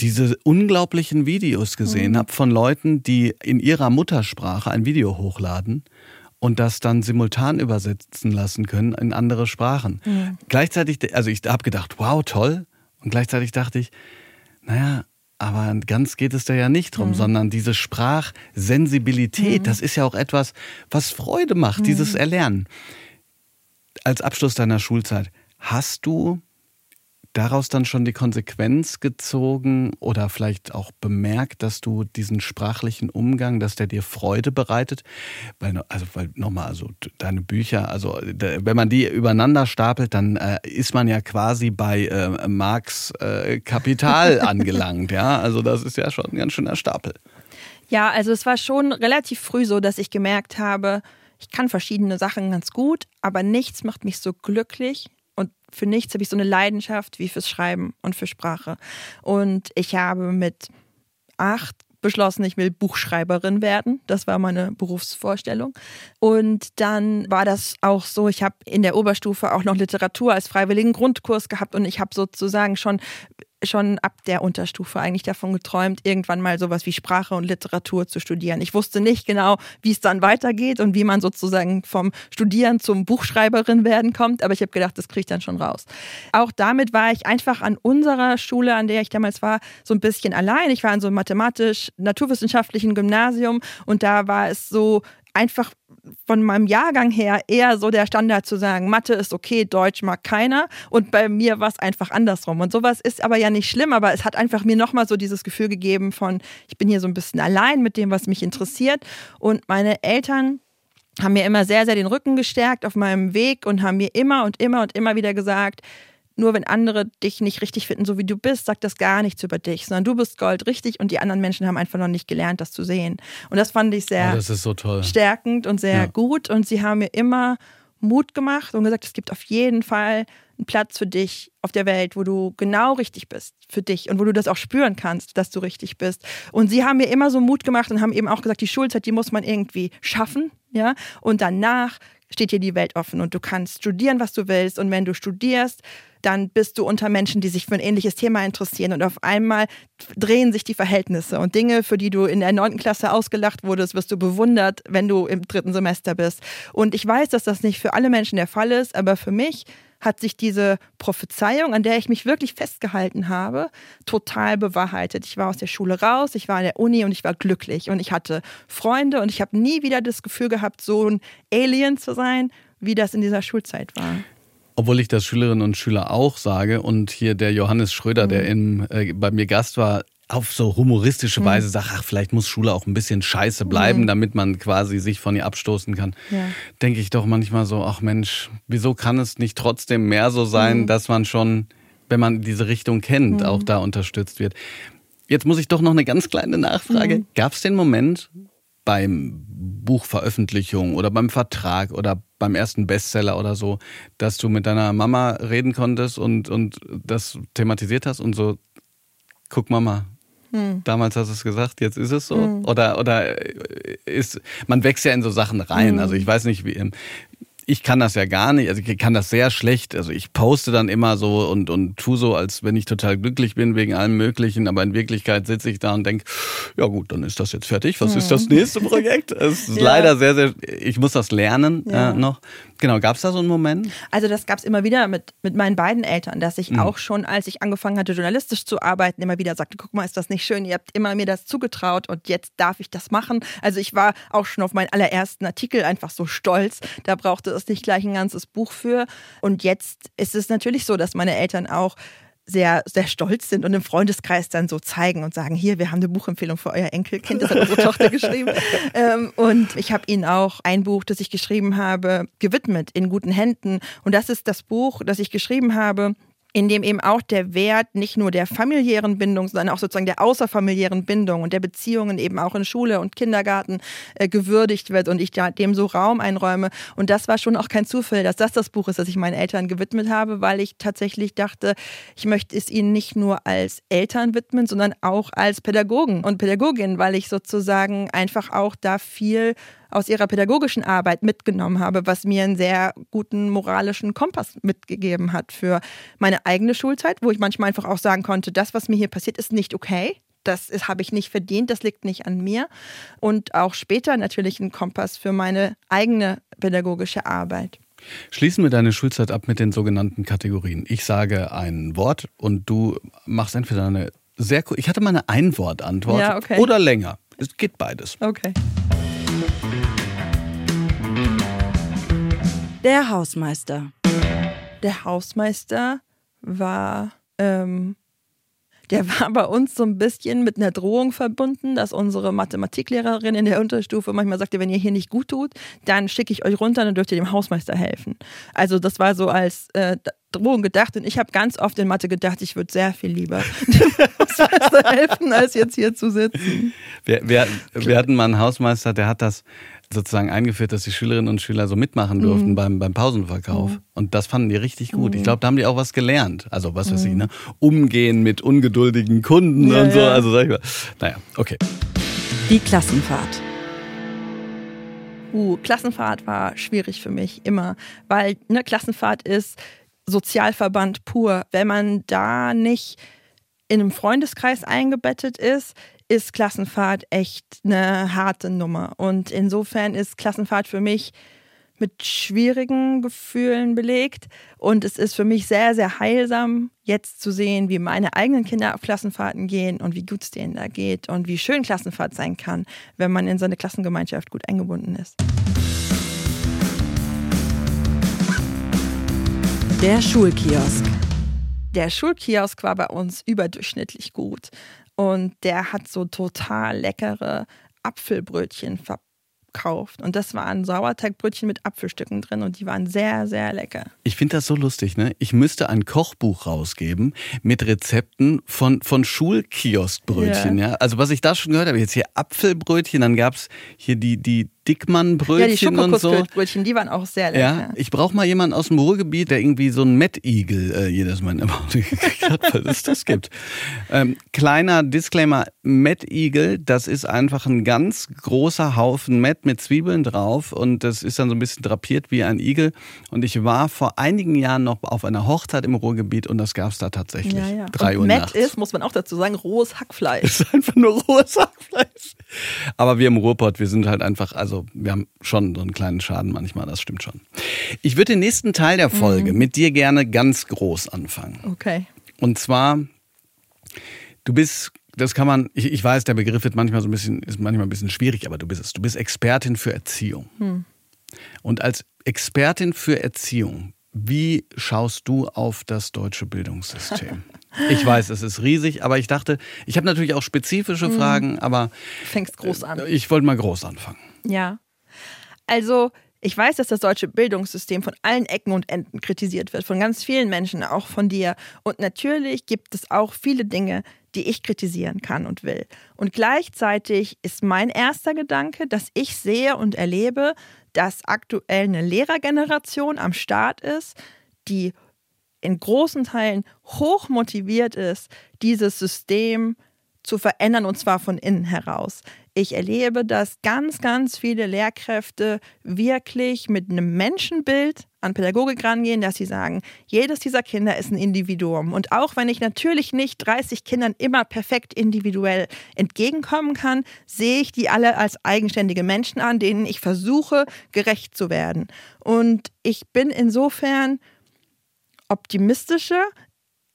diese unglaublichen Videos gesehen mhm. habe von Leuten, die in ihrer Muttersprache ein Video hochladen und das dann simultan übersetzen lassen können in andere Sprachen. Mhm. Gleichzeitig, also ich habe gedacht, wow, toll. Und gleichzeitig dachte ich, naja, aber ganz geht es da ja nicht drum, mhm. sondern diese Sprachsensibilität, mhm. das ist ja auch etwas, was Freude macht, dieses mhm. Erlernen. Als Abschluss deiner Schulzeit, hast du daraus dann schon die Konsequenz gezogen oder vielleicht auch bemerkt, dass du diesen sprachlichen Umgang, dass der dir Freude bereitet? Weil, also, weil nochmal, also deine Bücher, also wenn man die übereinander stapelt, dann äh, ist man ja quasi bei äh, Marx äh, Kapital [LAUGHS] angelangt, ja? Also das ist ja schon ein ganz schöner Stapel. Ja, also es war schon relativ früh so, dass ich gemerkt habe, ich kann verschiedene Sachen ganz gut, aber nichts macht mich so glücklich für nichts habe ich so eine Leidenschaft wie fürs Schreiben und für Sprache. Und ich habe mit acht beschlossen, ich will Buchschreiberin werden. Das war meine Berufsvorstellung. Und dann war das auch so, ich habe in der Oberstufe auch noch Literatur als freiwilligen Grundkurs gehabt und ich habe sozusagen schon schon ab der Unterstufe eigentlich davon geträumt, irgendwann mal sowas wie Sprache und Literatur zu studieren. Ich wusste nicht genau, wie es dann weitergeht und wie man sozusagen vom Studieren zum Buchschreiberin werden kommt, aber ich habe gedacht, das kriege ich dann schon raus. Auch damit war ich einfach an unserer Schule, an der ich damals war, so ein bisschen allein. Ich war in so einem mathematisch-naturwissenschaftlichen Gymnasium und da war es so einfach von meinem Jahrgang her eher so der Standard zu sagen, Mathe ist okay, Deutsch mag keiner. Und bei mir war es einfach andersrum. Und sowas ist aber ja nicht schlimm, aber es hat einfach mir nochmal so dieses Gefühl gegeben von, ich bin hier so ein bisschen allein mit dem, was mich interessiert. Und meine Eltern haben mir immer sehr, sehr den Rücken gestärkt auf meinem Weg und haben mir immer und immer und immer wieder gesagt, nur wenn andere dich nicht richtig finden, so wie du bist, sagt das gar nichts über dich, sondern du bist goldrichtig und die anderen Menschen haben einfach noch nicht gelernt, das zu sehen. Und das fand ich sehr oh, so stärkend und sehr ja. gut. Und sie haben mir immer Mut gemacht und gesagt, es gibt auf jeden Fall einen Platz für dich auf der Welt, wo du genau richtig bist für dich und wo du das auch spüren kannst, dass du richtig bist. Und sie haben mir immer so Mut gemacht und haben eben auch gesagt, die Schulzeit, die muss man irgendwie schaffen, ja. Und danach steht dir die Welt offen und du kannst studieren, was du willst. Und wenn du studierst, dann bist du unter Menschen, die sich für ein ähnliches Thema interessieren und auf einmal drehen sich die Verhältnisse und Dinge, für die du in der neunten Klasse ausgelacht wurdest, wirst du bewundert, wenn du im dritten Semester bist. Und ich weiß, dass das nicht für alle Menschen der Fall ist, aber für mich hat sich diese Prophezeiung, an der ich mich wirklich festgehalten habe, total bewahrheitet. Ich war aus der Schule raus, ich war in der Uni und ich war glücklich und ich hatte Freunde und ich habe nie wieder das Gefühl gehabt, so ein Alien zu sein, wie das in dieser Schulzeit war. Obwohl ich das Schülerinnen und Schüler auch sage und hier der Johannes Schröder, mhm. der im, äh, bei mir Gast war, auf so humoristische mhm. Weise sagt, ach, vielleicht muss Schule auch ein bisschen scheiße bleiben, mhm. damit man quasi sich von ihr abstoßen kann, ja. denke ich doch manchmal so, ach Mensch, wieso kann es nicht trotzdem mehr so sein, mhm. dass man schon wenn man diese Richtung kennt, mhm. auch da unterstützt wird. Jetzt muss ich doch noch eine ganz kleine Nachfrage. Mhm. Gab es den Moment beim Buchveröffentlichung oder beim Vertrag oder beim ersten Bestseller oder so, dass du mit deiner Mama reden konntest und, und das thematisiert hast und so, guck Mama, hm. Damals hast du es gesagt, jetzt ist es so. Hm. Oder, oder ist, man wächst ja in so Sachen rein. Hm. Also ich weiß nicht, wie, ich kann das ja gar nicht, also ich kann das sehr schlecht. Also ich poste dann immer so und, und tu so, als wenn ich total glücklich bin wegen allem Möglichen, aber in Wirklichkeit sitze ich da und denke, ja gut, dann ist das jetzt fertig. Was mhm. ist das nächste Projekt? Es ist [LAUGHS] ja. leider sehr, sehr, ich muss das lernen ja. äh, noch. Genau, gab es da so einen Moment? Also das gab es immer wieder mit, mit meinen beiden Eltern, dass ich mhm. auch schon, als ich angefangen hatte, journalistisch zu arbeiten, immer wieder sagte, guck mal, ist das nicht schön? Ihr habt immer mir das zugetraut und jetzt darf ich das machen. Also ich war auch schon auf meinen allerersten Artikel einfach so stolz. Da brauchte es nicht gleich ein ganzes Buch für. Und jetzt ist es natürlich so, dass meine Eltern auch sehr, sehr stolz sind und im Freundeskreis dann so zeigen und sagen, hier, wir haben eine Buchempfehlung für euer Enkelkind, das hat unsere Tochter geschrieben. [LAUGHS] Ähm, und ich habe ihnen auch ein Buch, das ich geschrieben habe, gewidmet, in guten Händen. Und das ist das Buch, das ich geschrieben habe, in dem eben auch der Wert nicht nur der familiären Bindung, sondern auch sozusagen der außerfamiliären Bindung und der Beziehungen eben auch in Schule und Kindergarten äh, gewürdigt wird und ich dem so Raum einräume. Und das war schon auch kein Zufall, dass das das Buch ist, das ich meinen Eltern gewidmet habe, weil ich tatsächlich dachte, ich möchte es ihnen nicht nur als Eltern widmen, sondern auch als Pädagogen und Pädagogin, weil ich sozusagen einfach auch da viel aus ihrer pädagogischen Arbeit mitgenommen habe, was mir einen sehr guten moralischen Kompass mitgegeben hat für meine eigene Schulzeit, wo ich manchmal einfach auch sagen konnte, das, was mir hier passiert, ist nicht okay. Das habe ich nicht verdient, das liegt nicht an mir. Und auch später natürlich ein Kompass für meine eigene pädagogische Arbeit. Schließen wir deine Schulzeit ab mit den sogenannten Kategorien. Ich sage ein Wort und du machst entweder eine sehr Ich hatte mal eine Einwortantwort ja, okay. oder länger. Es geht beides. Okay. Der Hausmeister. Der Hausmeister war, ähm, der war bei uns so ein bisschen mit einer Drohung verbunden, dass unsere Mathematiklehrerin in der Unterstufe manchmal sagte, wenn ihr hier nicht gut tut, dann schicke ich euch runter, dann dürft ihr dem Hausmeister helfen. Also das war so als äh, Drohung gedacht und ich habe ganz oft in Mathe gedacht, ich würde sehr viel lieber [LAUGHS] dem Hausmeister helfen, als jetzt hier zu sitzen. Wir, wir, wir hatten mal einen Hausmeister, der hat das sozusagen eingeführt, dass die Schülerinnen und Schüler so mitmachen durften mhm. beim, beim Pausenverkauf. Mhm. Und das fanden die richtig gut. Mhm. Ich glaube, da haben die auch was gelernt. Also, was weiß ich, mhm. ne? Umgehen mit ungeduldigen Kunden ja, und so. Ja. Also, sag ich mal. Naja, okay. Die Klassenfahrt. Uh, Klassenfahrt war schwierig für mich immer, weil ne, Klassenfahrt ist Sozialverband pur. Wenn man da nicht in einem Freundeskreis eingebettet ist, ist Klassenfahrt echt eine harte Nummer. Und insofern ist Klassenfahrt für mich mit schwierigen Gefühlen belegt. Und es ist für mich sehr, sehr heilsam, jetzt zu sehen, wie meine eigenen Kinder auf Klassenfahrten gehen und wie gut es denen da geht und wie schön Klassenfahrt sein kann, wenn man in so eine Klassengemeinschaft gut eingebunden ist. Der Schulkiosk. Der Schulkiosk war bei uns überdurchschnittlich gut. Und der hat so total leckere Apfelbrötchen verkauft. Und das waren Sauerteigbrötchen mit Apfelstücken drin und die waren sehr, sehr lecker. Ich finde das so lustig, ne? Ich müsste ein Kochbuch rausgeben mit Rezepten von, von Schulkioskbrötchen, ja. ja? Also was ich da schon gehört habe, jetzt hier Apfelbrötchen, dann gab es hier die, die Dickmann-Brötchen ja, und so. Brötchen, die waren auch sehr lecker. Ja, ich brauche mal jemanden aus dem Ruhrgebiet, der irgendwie so einen Mettigel äh, jedes Mal immer [LAUGHS] gekriegt hat, weil es das gibt. Ähm, kleiner Disclaimer, Mettigel, das ist einfach ein ganz großer Haufen Met mit Zwiebeln drauf und das ist dann so ein bisschen drapiert wie ein Igel. Und ich war vor einigen Jahren noch auf einer Hochzeit im Ruhrgebiet und das gab es da tatsächlich. Ja, ja. Drei und Uhr Met nachts. ist, muss man auch dazu sagen, rohes Hackfleisch. Es [LAUGHS] ist einfach nur rohes Hackfleisch. Aber wir im Ruhrpott, wir sind halt einfach, also also wir haben schon so einen kleinen Schaden manchmal, das stimmt schon. Ich würde den nächsten Teil der Folge mhm. mit dir gerne ganz groß anfangen. Okay. Und zwar, du bist, das kann man, ich, ich weiß, der Begriff wird manchmal so ein bisschen, ist manchmal ein bisschen schwierig, aber du bist es. Du bist Expertin für Erziehung. Mhm. Und als Expertin für Erziehung, wie schaust du auf das deutsche Bildungssystem? [LAUGHS] Ich weiß, es ist riesig, aber ich dachte, ich habe natürlich auch spezifische mhm. Fragen, aber. Du fängst groß an. Ich wollte mal groß anfangen. Ja. Also Ich weiß, dass das deutsche Bildungssystem von allen Ecken und Enden kritisiert wird, von ganz vielen Menschen, auch von dir. Und natürlich gibt es auch viele Dinge, die ich kritisieren kann und will. Und gleichzeitig ist mein erster Gedanke, dass ich sehe und erlebe, dass aktuell eine Lehrergeneration am Start ist, die in großen Teilen hoch motiviert ist, dieses System zu verändern und zwar von innen heraus. Ich erlebe, dass ganz, ganz viele Lehrkräfte wirklich mit einem Menschenbild an Pädagogik rangehen, dass sie sagen, jedes dieser Kinder ist ein Individuum. Und auch wenn ich natürlich nicht 30 Kindern immer perfekt individuell entgegenkommen kann, sehe ich die alle als eigenständige Menschen an, denen ich versuche, gerecht zu werden. Und ich bin insofern optimistischer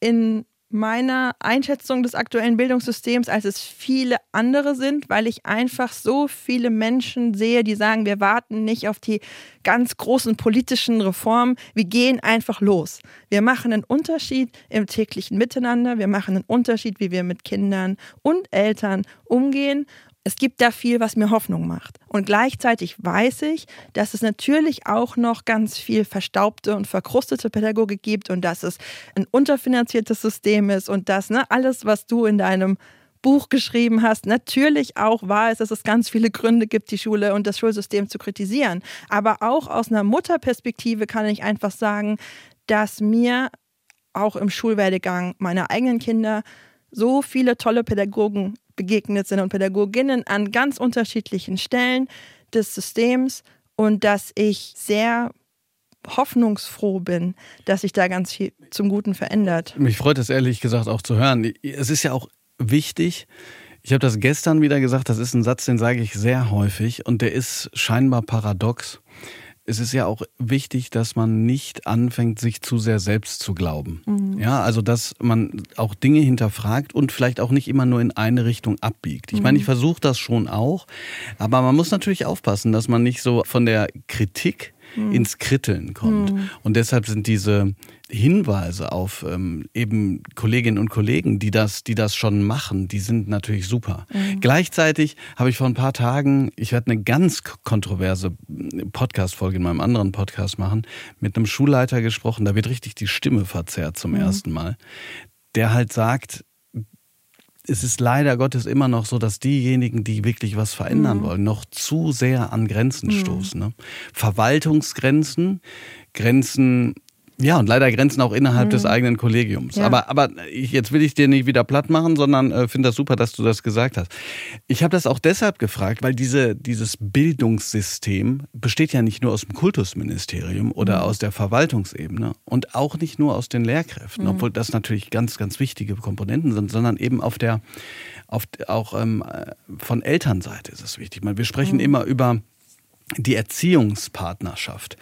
in meiner Einschätzung des aktuellen Bildungssystems, als es viele andere sind, weil ich einfach so viele Menschen sehe, die sagen, wir warten nicht auf die ganz großen politischen Reformen, wir gehen einfach los. Wir machen einen Unterschied im täglichen Miteinander, wir machen einen Unterschied, wie wir mit Kindern und Eltern umgehen es gibt da viel, was mir Hoffnung macht. Und gleichzeitig weiß ich, dass es natürlich auch noch ganz viel verstaubte und verkrustete Pädagogik gibt und dass es ein unterfinanziertes System ist und dass ne, alles, was du in deinem Buch geschrieben hast, natürlich auch wahr ist, dass es ganz viele Gründe gibt, die Schule und das Schulsystem zu kritisieren. Aber auch aus einer Mutterperspektive kann ich einfach sagen, dass mir auch im Schulwerdegang meiner eigenen Kinder so viele tolle Pädagogen begegnet sind und Pädagoginnen an ganz unterschiedlichen Stellen des Systems und dass ich sehr hoffnungsfroh bin, dass sich da ganz viel zum Guten verändert. Mich freut es ehrlich gesagt auch zu hören. Es ist ja auch wichtig, ich habe das gestern wieder gesagt, das ist ein Satz, den sage ich sehr häufig und der ist scheinbar paradox es ist ja auch wichtig, dass man nicht anfängt, sich zu sehr selbst zu glauben. Mhm. Ja, also dass man auch Dinge hinterfragt und vielleicht auch nicht immer nur in eine Richtung abbiegt. Ich mhm. meine, ich versuche das schon auch, aber man muss natürlich aufpassen, dass man nicht so von der Kritik mhm. ins Kritteln kommt. Mhm. Und deshalb sind diese Hinweise auf ähm, eben Kolleginnen und Kollegen, die das, die das schon machen, die sind natürlich super. Mhm. Gleichzeitig habe ich vor ein paar Tagen, ich werde eine ganz kontroverse Podcast-Folge in meinem anderen Podcast machen, mit einem Schulleiter gesprochen, da wird richtig die Stimme verzerrt zum mhm. ersten Mal, der halt sagt, es ist leider Gottes immer noch so, dass diejenigen, die wirklich was verändern mhm. wollen, noch zu sehr an Grenzen mhm. stoßen. Ne? Verwaltungsgrenzen, Grenzen ja, und leider Grenzen auch innerhalb mhm. des eigenen Kollegiums. Ja. Aber, aber ich, jetzt will ich dir nicht wieder platt machen, sondern äh, finde das super, dass du das gesagt hast. Ich habe das auch deshalb gefragt, weil diese, dieses Bildungssystem besteht ja nicht nur aus dem Kultusministerium oder mhm. aus der Verwaltungsebene und auch nicht nur aus den Lehrkräften, mhm. obwohl das natürlich ganz, ganz wichtige Komponenten sind, sondern eben auf der, auf, auch ähm, von Elternseite ist es wichtig. Wir sprechen mhm. immer über die Erziehungspartnerschaft.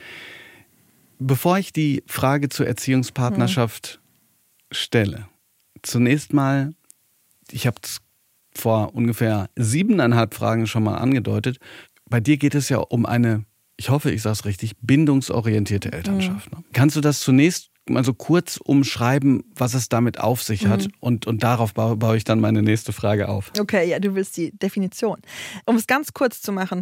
Bevor ich die Frage zur Erziehungspartnerschaft hm. stelle, zunächst mal, ich habe es vor ungefähr siebeneinhalb Fragen schon mal angedeutet. Bei dir geht es ja um eine, ich hoffe, ich sage es richtig, bindungsorientierte Elternschaft. Mhm. Kannst du das zunächst mal so kurz umschreiben, was es damit auf sich hat? Mhm. Und, und darauf baue, baue ich dann meine nächste Frage auf. Okay, ja, du willst die Definition. Um es ganz kurz zu machen,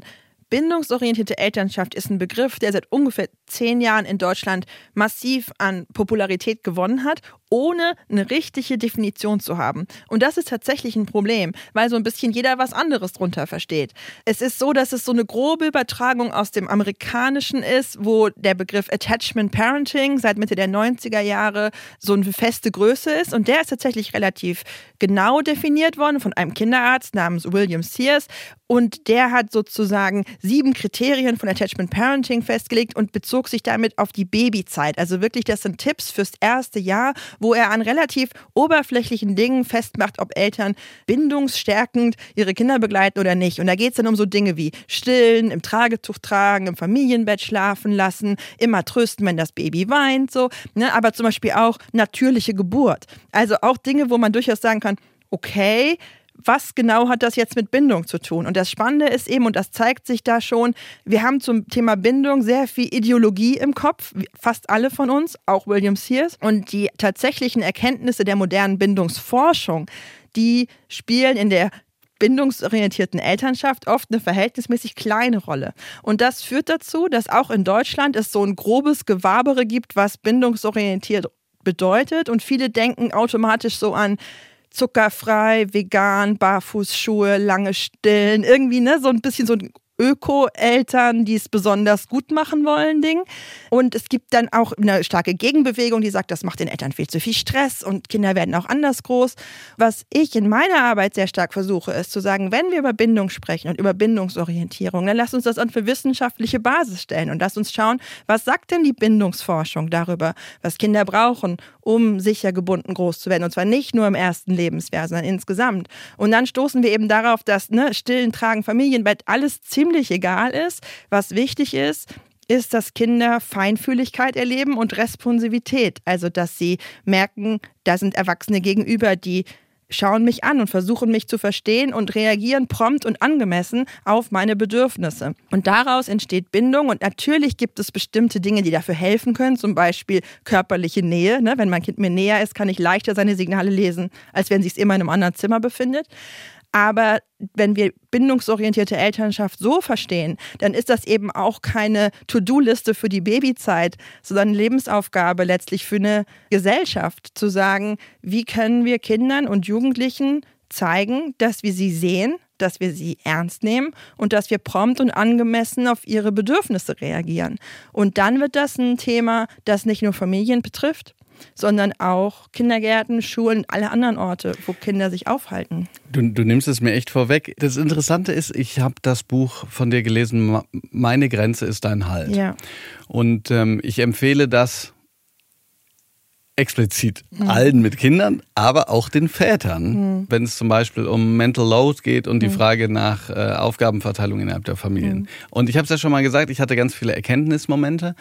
Bindungsorientierte Elternschaft ist ein Begriff, der seit ungefähr zehn Jahren in Deutschland massiv an Popularität gewonnen hat ohne eine richtige Definition zu haben. Und das ist tatsächlich ein Problem, weil so ein bisschen jeder was anderes drunter versteht. Es ist so, dass es so eine grobe Übertragung aus dem Amerikanischen ist, wo der Begriff Attachment Parenting seit Mitte der 90er Jahre so eine feste Größe ist. Und der ist tatsächlich relativ genau definiert worden von einem Kinderarzt namens William Sears. Und der hat sozusagen sieben Kriterien von Attachment Parenting festgelegt und bezog sich damit auf die Babyzeit. Also wirklich, das sind Tipps fürs erste Jahr, wo er an relativ oberflächlichen Dingen festmacht, ob Eltern bindungsstärkend ihre Kinder begleiten oder nicht. Und da geht es dann um so Dinge wie stillen, im Tragetuch tragen, im Familienbett schlafen lassen, immer trösten, wenn das Baby weint, so. Ne? Aber zum Beispiel auch natürliche Geburt. Also auch Dinge, wo man durchaus sagen kann, okay, was genau hat das jetzt mit Bindung zu tun? Und das Spannende ist eben, und das zeigt sich da schon, wir haben zum Thema Bindung sehr viel Ideologie im Kopf, fast alle von uns, auch William Sears. Und die tatsächlichen Erkenntnisse der modernen Bindungsforschung, die spielen in der bindungsorientierten Elternschaft oft eine verhältnismäßig kleine Rolle. Und das führt dazu, dass auch in Deutschland es so ein grobes Gewabere gibt, was bindungsorientiert bedeutet. Und viele denken automatisch so an zuckerfrei, vegan, Barfußschuhe, lange Stillen, irgendwie ne, so ein bisschen so ein Öko-Eltern, die es besonders gut machen wollen, Ding. Und es gibt dann auch eine starke Gegenbewegung, die sagt, das macht den Eltern viel zu viel Stress und Kinder werden auch anders groß. Was ich in meiner Arbeit sehr stark versuche, ist zu sagen, wenn wir über Bindung sprechen und über Bindungsorientierung, dann lass uns das an für wissenschaftliche Basis stellen und lass uns schauen, was sagt denn die Bindungsforschung darüber, was Kinder brauchen, um sicher gebunden groß zu werden. Und zwar nicht nur im ersten Lebensjahr, sondern insgesamt. Und dann stoßen wir eben darauf, dass ne, Stillen, Tragen, Familienbett alles ziemlich egal ist. Was wichtig ist, ist, dass Kinder Feinfühligkeit erleben und Responsivität. Also, dass sie merken, da sind Erwachsene gegenüber, die schauen mich an und versuchen mich zu verstehen und reagieren prompt und angemessen auf meine Bedürfnisse. Und daraus entsteht Bindung und natürlich gibt es bestimmte Dinge, die dafür helfen können, zum Beispiel körperliche Nähe. Ne? Wenn mein Kind mir näher ist, kann ich leichter seine Signale lesen, als wenn sich es immer in einem anderen Zimmer befindet. Aber wenn wir bindungsorientierte Elternschaft so verstehen, dann ist das eben auch keine To-Do-Liste für die Babyzeit, sondern Lebensaufgabe letztlich für eine Gesellschaft, zu sagen, wie können wir Kindern und Jugendlichen zeigen, dass wir sie sehen, dass wir sie ernst nehmen und dass wir prompt und angemessen auf ihre Bedürfnisse reagieren. Und dann wird das ein Thema, das nicht nur Familien betrifft, sondern auch Kindergärten, Schulen, alle anderen Orte, wo Kinder sich aufhalten. Du, du nimmst es mir echt vorweg. Das Interessante ist, ich habe das Buch von dir gelesen, Meine Grenze ist dein Halt. Ja. Und ähm, ich empfehle das explizit mhm. allen mit Kindern, aber auch den Vätern, mhm. wenn es zum Beispiel um Mental Load geht und die mhm. Frage nach äh, Aufgabenverteilung innerhalb der Familien. Mhm. Und ich habe es ja schon mal gesagt, ich hatte ganz viele Erkenntnismomente.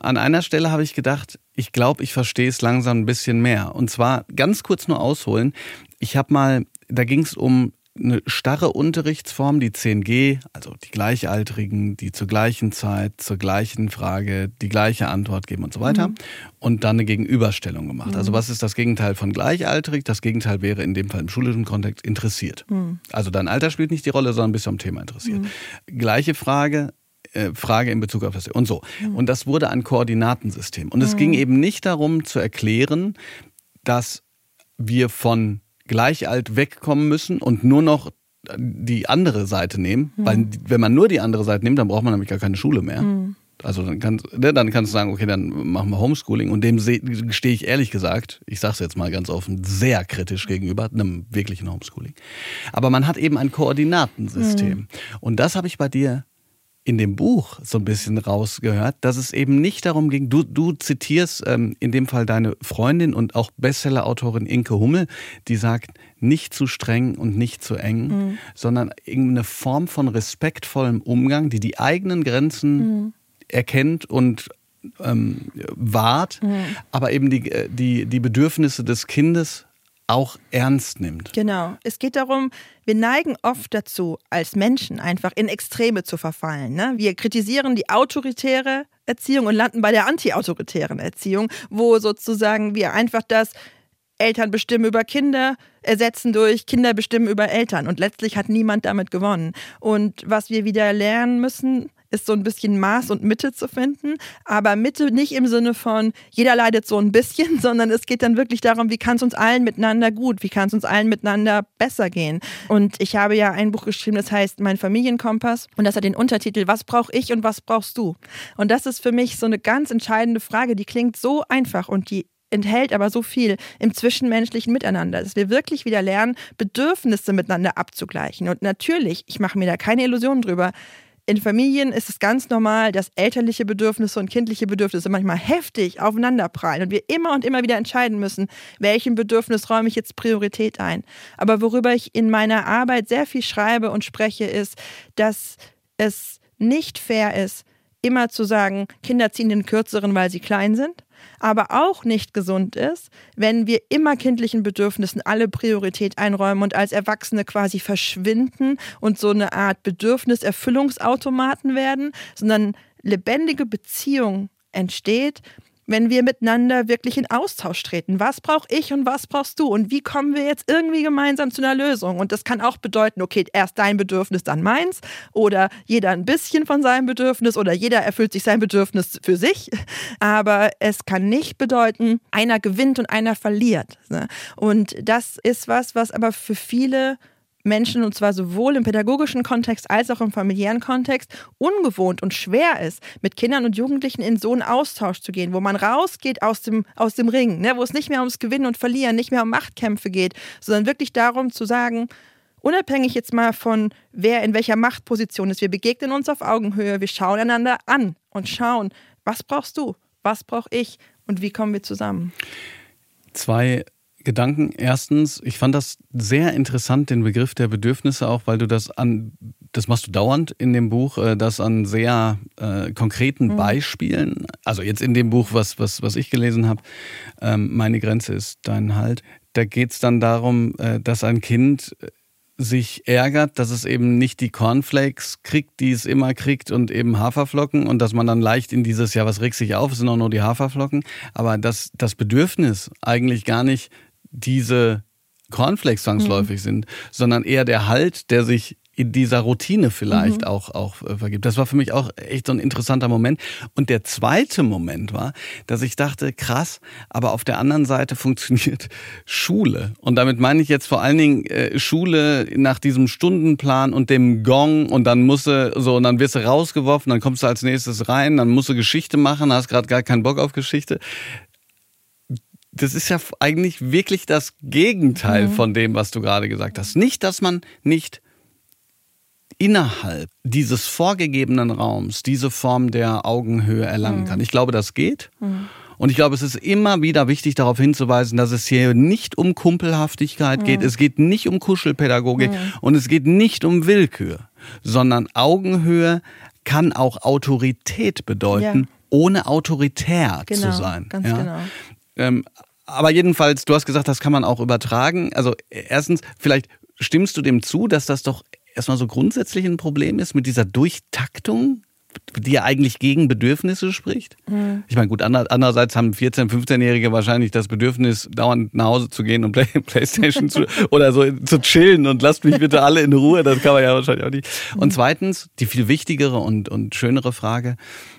An einer Stelle habe ich gedacht, ich glaube, ich verstehe es langsam ein bisschen mehr. Und zwar ganz kurz nur ausholen. Ich habe mal, da ging es um eine starre Unterrichtsform, die 10G, also die Gleichaltrigen, die zur gleichen Zeit, zur gleichen Frage die gleiche Antwort geben und so weiter. Mhm. Und dann eine Gegenüberstellung gemacht. Also mhm. Also was ist das Gegenteil von gleichaltrig? Das Gegenteil wäre in dem Fall im schulischen Kontext interessiert. Mhm. Also dein Alter spielt nicht die Rolle, sondern bist du am Thema interessiert. Mhm. Gleiche Frage, äh, Frage in Bezug auf das und so. Mhm. Und das wurde ein Koordinatensystem. Und es mhm. ging eben nicht darum zu erklären, dass wir von gleich alt wegkommen müssen und nur noch die andere Seite nehmen. Mhm. Weil wenn man nur die andere Seite nimmt, dann braucht man nämlich gar keine Schule mehr. Mhm. Also dann kannst, ne, dann kannst du sagen, okay, dann machen wir Homeschooling. Und dem stehe ich ehrlich gesagt, ich sage es jetzt mal ganz offen, sehr kritisch gegenüber einem wirklichen Homeschooling. Aber man hat eben ein Koordinatensystem. Mhm. Und das habe ich bei dir in dem Buch so ein bisschen rausgehört, dass es eben nicht darum ging, du, du zitierst ähm, in dem Fall deine Freundin und auch Bestseller-Autorin Inke Hummel, die sagt, nicht zu streng und nicht zu eng, mhm. sondern irgendeine Form von respektvollem Umgang, die die eigenen Grenzen mhm. erkennt und ähm, wahrt, mhm. aber eben die, äh, die, die Bedürfnisse des Kindes auch ernst nimmt. Genau. Es geht darum, wir neigen oft dazu, als Menschen einfach in Extreme zu verfallen. Ne? Wir kritisieren die autoritäre Erziehung und landen bei der antiautoritären Erziehung, wo sozusagen wir einfach das Eltern bestimmen über Kinder ersetzen durch Kinder bestimmen über Eltern. Und letztlich hat niemand damit gewonnen. Und was wir wieder lernen müssen, ist so ein bisschen Maß und Mitte zu finden. Aber Mitte nicht im Sinne von, jeder leidet so ein bisschen, [LAUGHS] sondern es geht dann wirklich darum, wie kann es uns allen miteinander gut, wie kann es uns allen miteinander besser gehen. Und ich habe ja ein Buch geschrieben, das heißt Mein Familienkompass. Und das hat den Untertitel, was brauche ich und was brauchst du? Und das ist für mich so eine ganz entscheidende Frage, die klingt so einfach und die enthält aber so viel im zwischenmenschlichen Miteinander, dass wir wirklich wieder lernen, Bedürfnisse miteinander abzugleichen. Und natürlich, ich mache mir da keine Illusionen drüber, in Familien ist es ganz normal, dass elterliche Bedürfnisse und kindliche Bedürfnisse manchmal heftig aufeinanderprallen und wir immer und immer wieder entscheiden müssen, welchem Bedürfnis räume ich jetzt Priorität ein. Aber worüber ich in meiner Arbeit sehr viel schreibe und spreche, ist, dass es nicht fair ist, immer zu sagen, Kinder ziehen den kürzeren, weil sie klein sind, aber auch nicht gesund ist, wenn wir immer kindlichen Bedürfnissen alle Priorität einräumen und als Erwachsene quasi verschwinden und so eine Art Bedürfniserfüllungsautomaten werden, sondern lebendige Beziehung entsteht, wenn wir miteinander wirklich in Austausch treten. Was brauche ich und was brauchst du? Und wie kommen wir jetzt irgendwie gemeinsam zu einer Lösung? Und das kann auch bedeuten, okay, erst dein Bedürfnis, dann meins. Oder jeder ein bisschen von seinem Bedürfnis oder jeder erfüllt sich sein Bedürfnis für sich. Aber es kann nicht bedeuten, einer gewinnt und einer verliert. Ne? Und das ist was, was aber für viele Menschen, und zwar sowohl im pädagogischen Kontext als auch im familiären Kontext, ungewohnt und schwer ist, mit Kindern und Jugendlichen in so einen Austausch zu gehen, wo man rausgeht aus dem, aus dem Ring, ne, wo es nicht mehr ums Gewinnen und Verlieren, nicht mehr um Machtkämpfe geht, sondern wirklich darum zu sagen, unabhängig jetzt mal von wer in welcher Machtposition ist, wir begegnen uns auf Augenhöhe, wir schauen einander an und schauen, was brauchst du, was brauche ich und wie kommen wir zusammen. Zwei Gedanken. Erstens, ich fand das sehr interessant, den Begriff der Bedürfnisse auch, weil du das an, das machst du dauernd in dem Buch, äh, das an sehr äh, konkreten mhm. Beispielen, also jetzt in dem Buch, was, was, was ich gelesen habe, ähm, meine Grenze ist dein Halt. Da geht es dann darum, äh, dass ein Kind sich ärgert, dass es eben nicht die Cornflakes kriegt, die es immer kriegt und eben Haferflocken und dass man dann leicht in dieses, ja, was regt sich auf, es sind auch nur die Haferflocken, aber dass das Bedürfnis eigentlich gar nicht diese Cornflakes zwangsläufig mhm. sind, sondern eher der Halt, der sich in dieser Routine vielleicht mhm. auch, auch äh, vergibt. Das war für mich auch echt so ein interessanter Moment. Und der zweite Moment war, dass ich dachte, krass, aber auf der anderen Seite [LAUGHS] funktioniert Schule. Und damit meine ich jetzt vor allen Dingen äh, Schule nach diesem Stundenplan und dem Gong und dann musst du so, und dann wirst du rausgeworfen, dann kommst du als nächstes rein, dann musst du Geschichte machen, hast gerade gar keinen Bock auf Geschichte das ist ja eigentlich wirklich das Gegenteil mhm. von dem, was du gerade gesagt hast. Nicht, dass man nicht innerhalb dieses vorgegebenen Raums diese Form der Augenhöhe erlangen mhm. kann. Ich glaube, das geht. Mhm. Und ich glaube, es ist immer wieder wichtig darauf hinzuweisen, dass es hier nicht um Kumpelhaftigkeit geht, mhm. es geht nicht um Kuschelpädagogik mhm. und es geht nicht um Willkür, sondern Augenhöhe kann auch Autorität bedeuten, ja. ohne autoritär genau, zu sein. Ganz ja? genau. Ähm, aber jedenfalls, du hast gesagt, das kann man auch übertragen. Also erstens, vielleicht stimmst du dem zu, dass das doch erstmal so grundsätzlich ein Problem ist mit dieser Durchtaktung die ja eigentlich gegen Bedürfnisse spricht. Mhm. Ich meine, gut, andererseits haben 14-, 15-Jährige wahrscheinlich das Bedürfnis, dauernd nach Hause zu gehen und Play [LAUGHS] Playstation zu, [LAUGHS] oder so zu chillen und lasst mich bitte alle in Ruhe. Das kann man ja wahrscheinlich auch nicht. Und zweitens, die viel wichtigere und, und schönere Frage,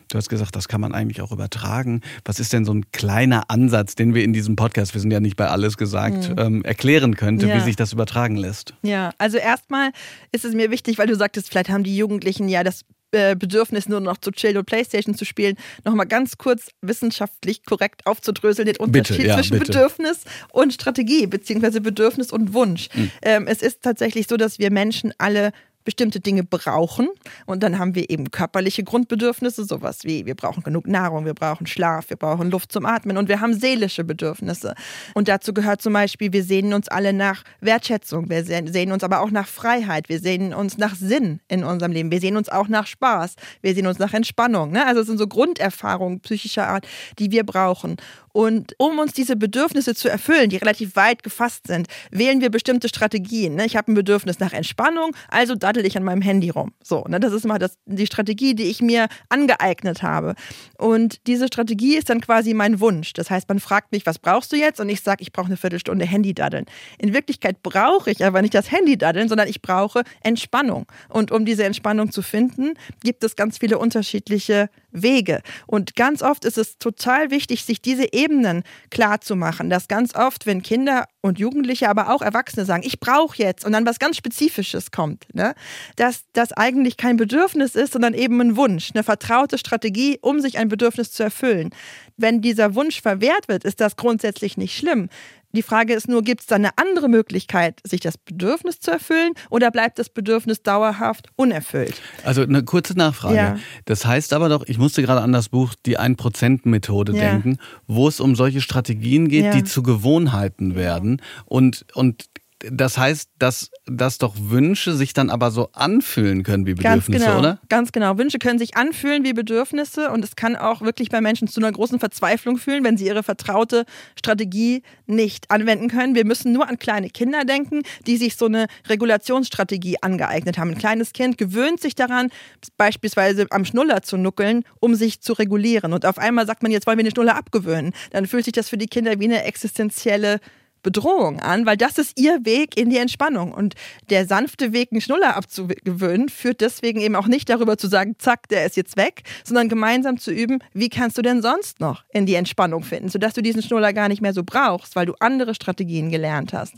Du hast gesagt, das kann man eigentlich auch übertragen. Was ist denn so ein kleiner Ansatz, den wir in diesem Podcast, wir sind ja nicht bei alles gesagt, mhm. ähm, erklären könnte, ja. wie sich das übertragen lässt? Ja, also erstmal ist es mir wichtig, weil du sagtest, vielleicht haben die Jugendlichen ja das äh, Bedürfnis, nur noch zu chillen und Playstation zu spielen, nochmal ganz kurz wissenschaftlich korrekt aufzudröseln, den Unterschied bitte, ja, zwischen bitte. Bedürfnis und Strategie, beziehungsweise Bedürfnis und Wunsch. Mhm. Ähm, es ist tatsächlich so, dass wir Menschen alle bestimmte Dinge brauchen. Und dann haben wir eben körperliche Grundbedürfnisse, sowas wie wir brauchen genug Nahrung, wir brauchen Schlaf, wir brauchen Luft zum Atmen und wir haben seelische Bedürfnisse. Und dazu gehört zum Beispiel, wir sehnen uns alle nach Wertschätzung, wir sehnen uns aber auch nach Freiheit, wir sehnen uns nach Sinn in unserem Leben, wir sehnen uns auch nach Spaß, wir sehnen uns nach Entspannung. Ne? Also es sind so Grunderfahrungen psychischer Art, die wir brauchen. Und um uns diese Bedürfnisse zu erfüllen, die relativ weit gefasst sind, wählen wir bestimmte Strategien. Ne? Ich habe ein Bedürfnis nach Entspannung, also daddel ich an meinem Handy rum. So, ne? das ist mal das, die Strategie, die ich mir angeeignet habe. Und diese Strategie ist dann quasi mein Wunsch. Das heißt, man fragt mich, was brauchst du jetzt? Und ich sage, ich brauche eine Viertelstunde Handy-Daddeln. In Wirklichkeit brauche ich aber nicht das Handy-Daddeln, sondern ich brauche Entspannung. Und um diese Entspannung zu finden, gibt es ganz viele unterschiedliche Wege. Und ganz oft ist es total wichtig, sich diese Ebenen klar zu machen, dass ganz oft, wenn Kinder und Jugendliche, aber auch Erwachsene sagen, ich brauche jetzt und dann was ganz Spezifisches kommt, ne? dass das eigentlich kein Bedürfnis ist, sondern eben ein Wunsch, eine vertraute Strategie, um sich ein Bedürfnis zu erfüllen. Wenn dieser Wunsch verwehrt wird, ist das grundsätzlich nicht schlimm. Die Frage ist nur, gibt es da eine andere Möglichkeit, sich das Bedürfnis zu erfüllen oder bleibt das Bedürfnis dauerhaft unerfüllt? Also eine kurze Nachfrage. Ja. Das heißt aber doch, ich musste gerade an das Buch Die 1%-Methode ja. denken, wo es um solche Strategien geht, ja. die zu Gewohnheiten werden und, und das heißt, dass, dass doch Wünsche sich dann aber so anfühlen können wie Bedürfnisse, ganz genau, oder? Ganz genau. Wünsche können sich anfühlen wie Bedürfnisse und es kann auch wirklich bei Menschen zu einer großen Verzweiflung fühlen, wenn sie ihre vertraute Strategie nicht anwenden können. Wir müssen nur an kleine Kinder denken, die sich so eine Regulationsstrategie angeeignet haben. Ein kleines Kind gewöhnt sich daran, beispielsweise am Schnuller zu nuckeln, um sich zu regulieren. Und auf einmal sagt man, jetzt wollen wir den Schnuller abgewöhnen. Dann fühlt sich das für die Kinder wie eine existenzielle Bedrohung an, weil das ist ihr Weg in die Entspannung. Und der sanfte Weg, einen Schnuller abzugewöhnen, führt deswegen eben auch nicht darüber zu sagen, zack, der ist jetzt weg, sondern gemeinsam zu üben, wie kannst du denn sonst noch in die Entspannung finden, sodass du diesen Schnuller gar nicht mehr so brauchst, weil du andere Strategien gelernt hast.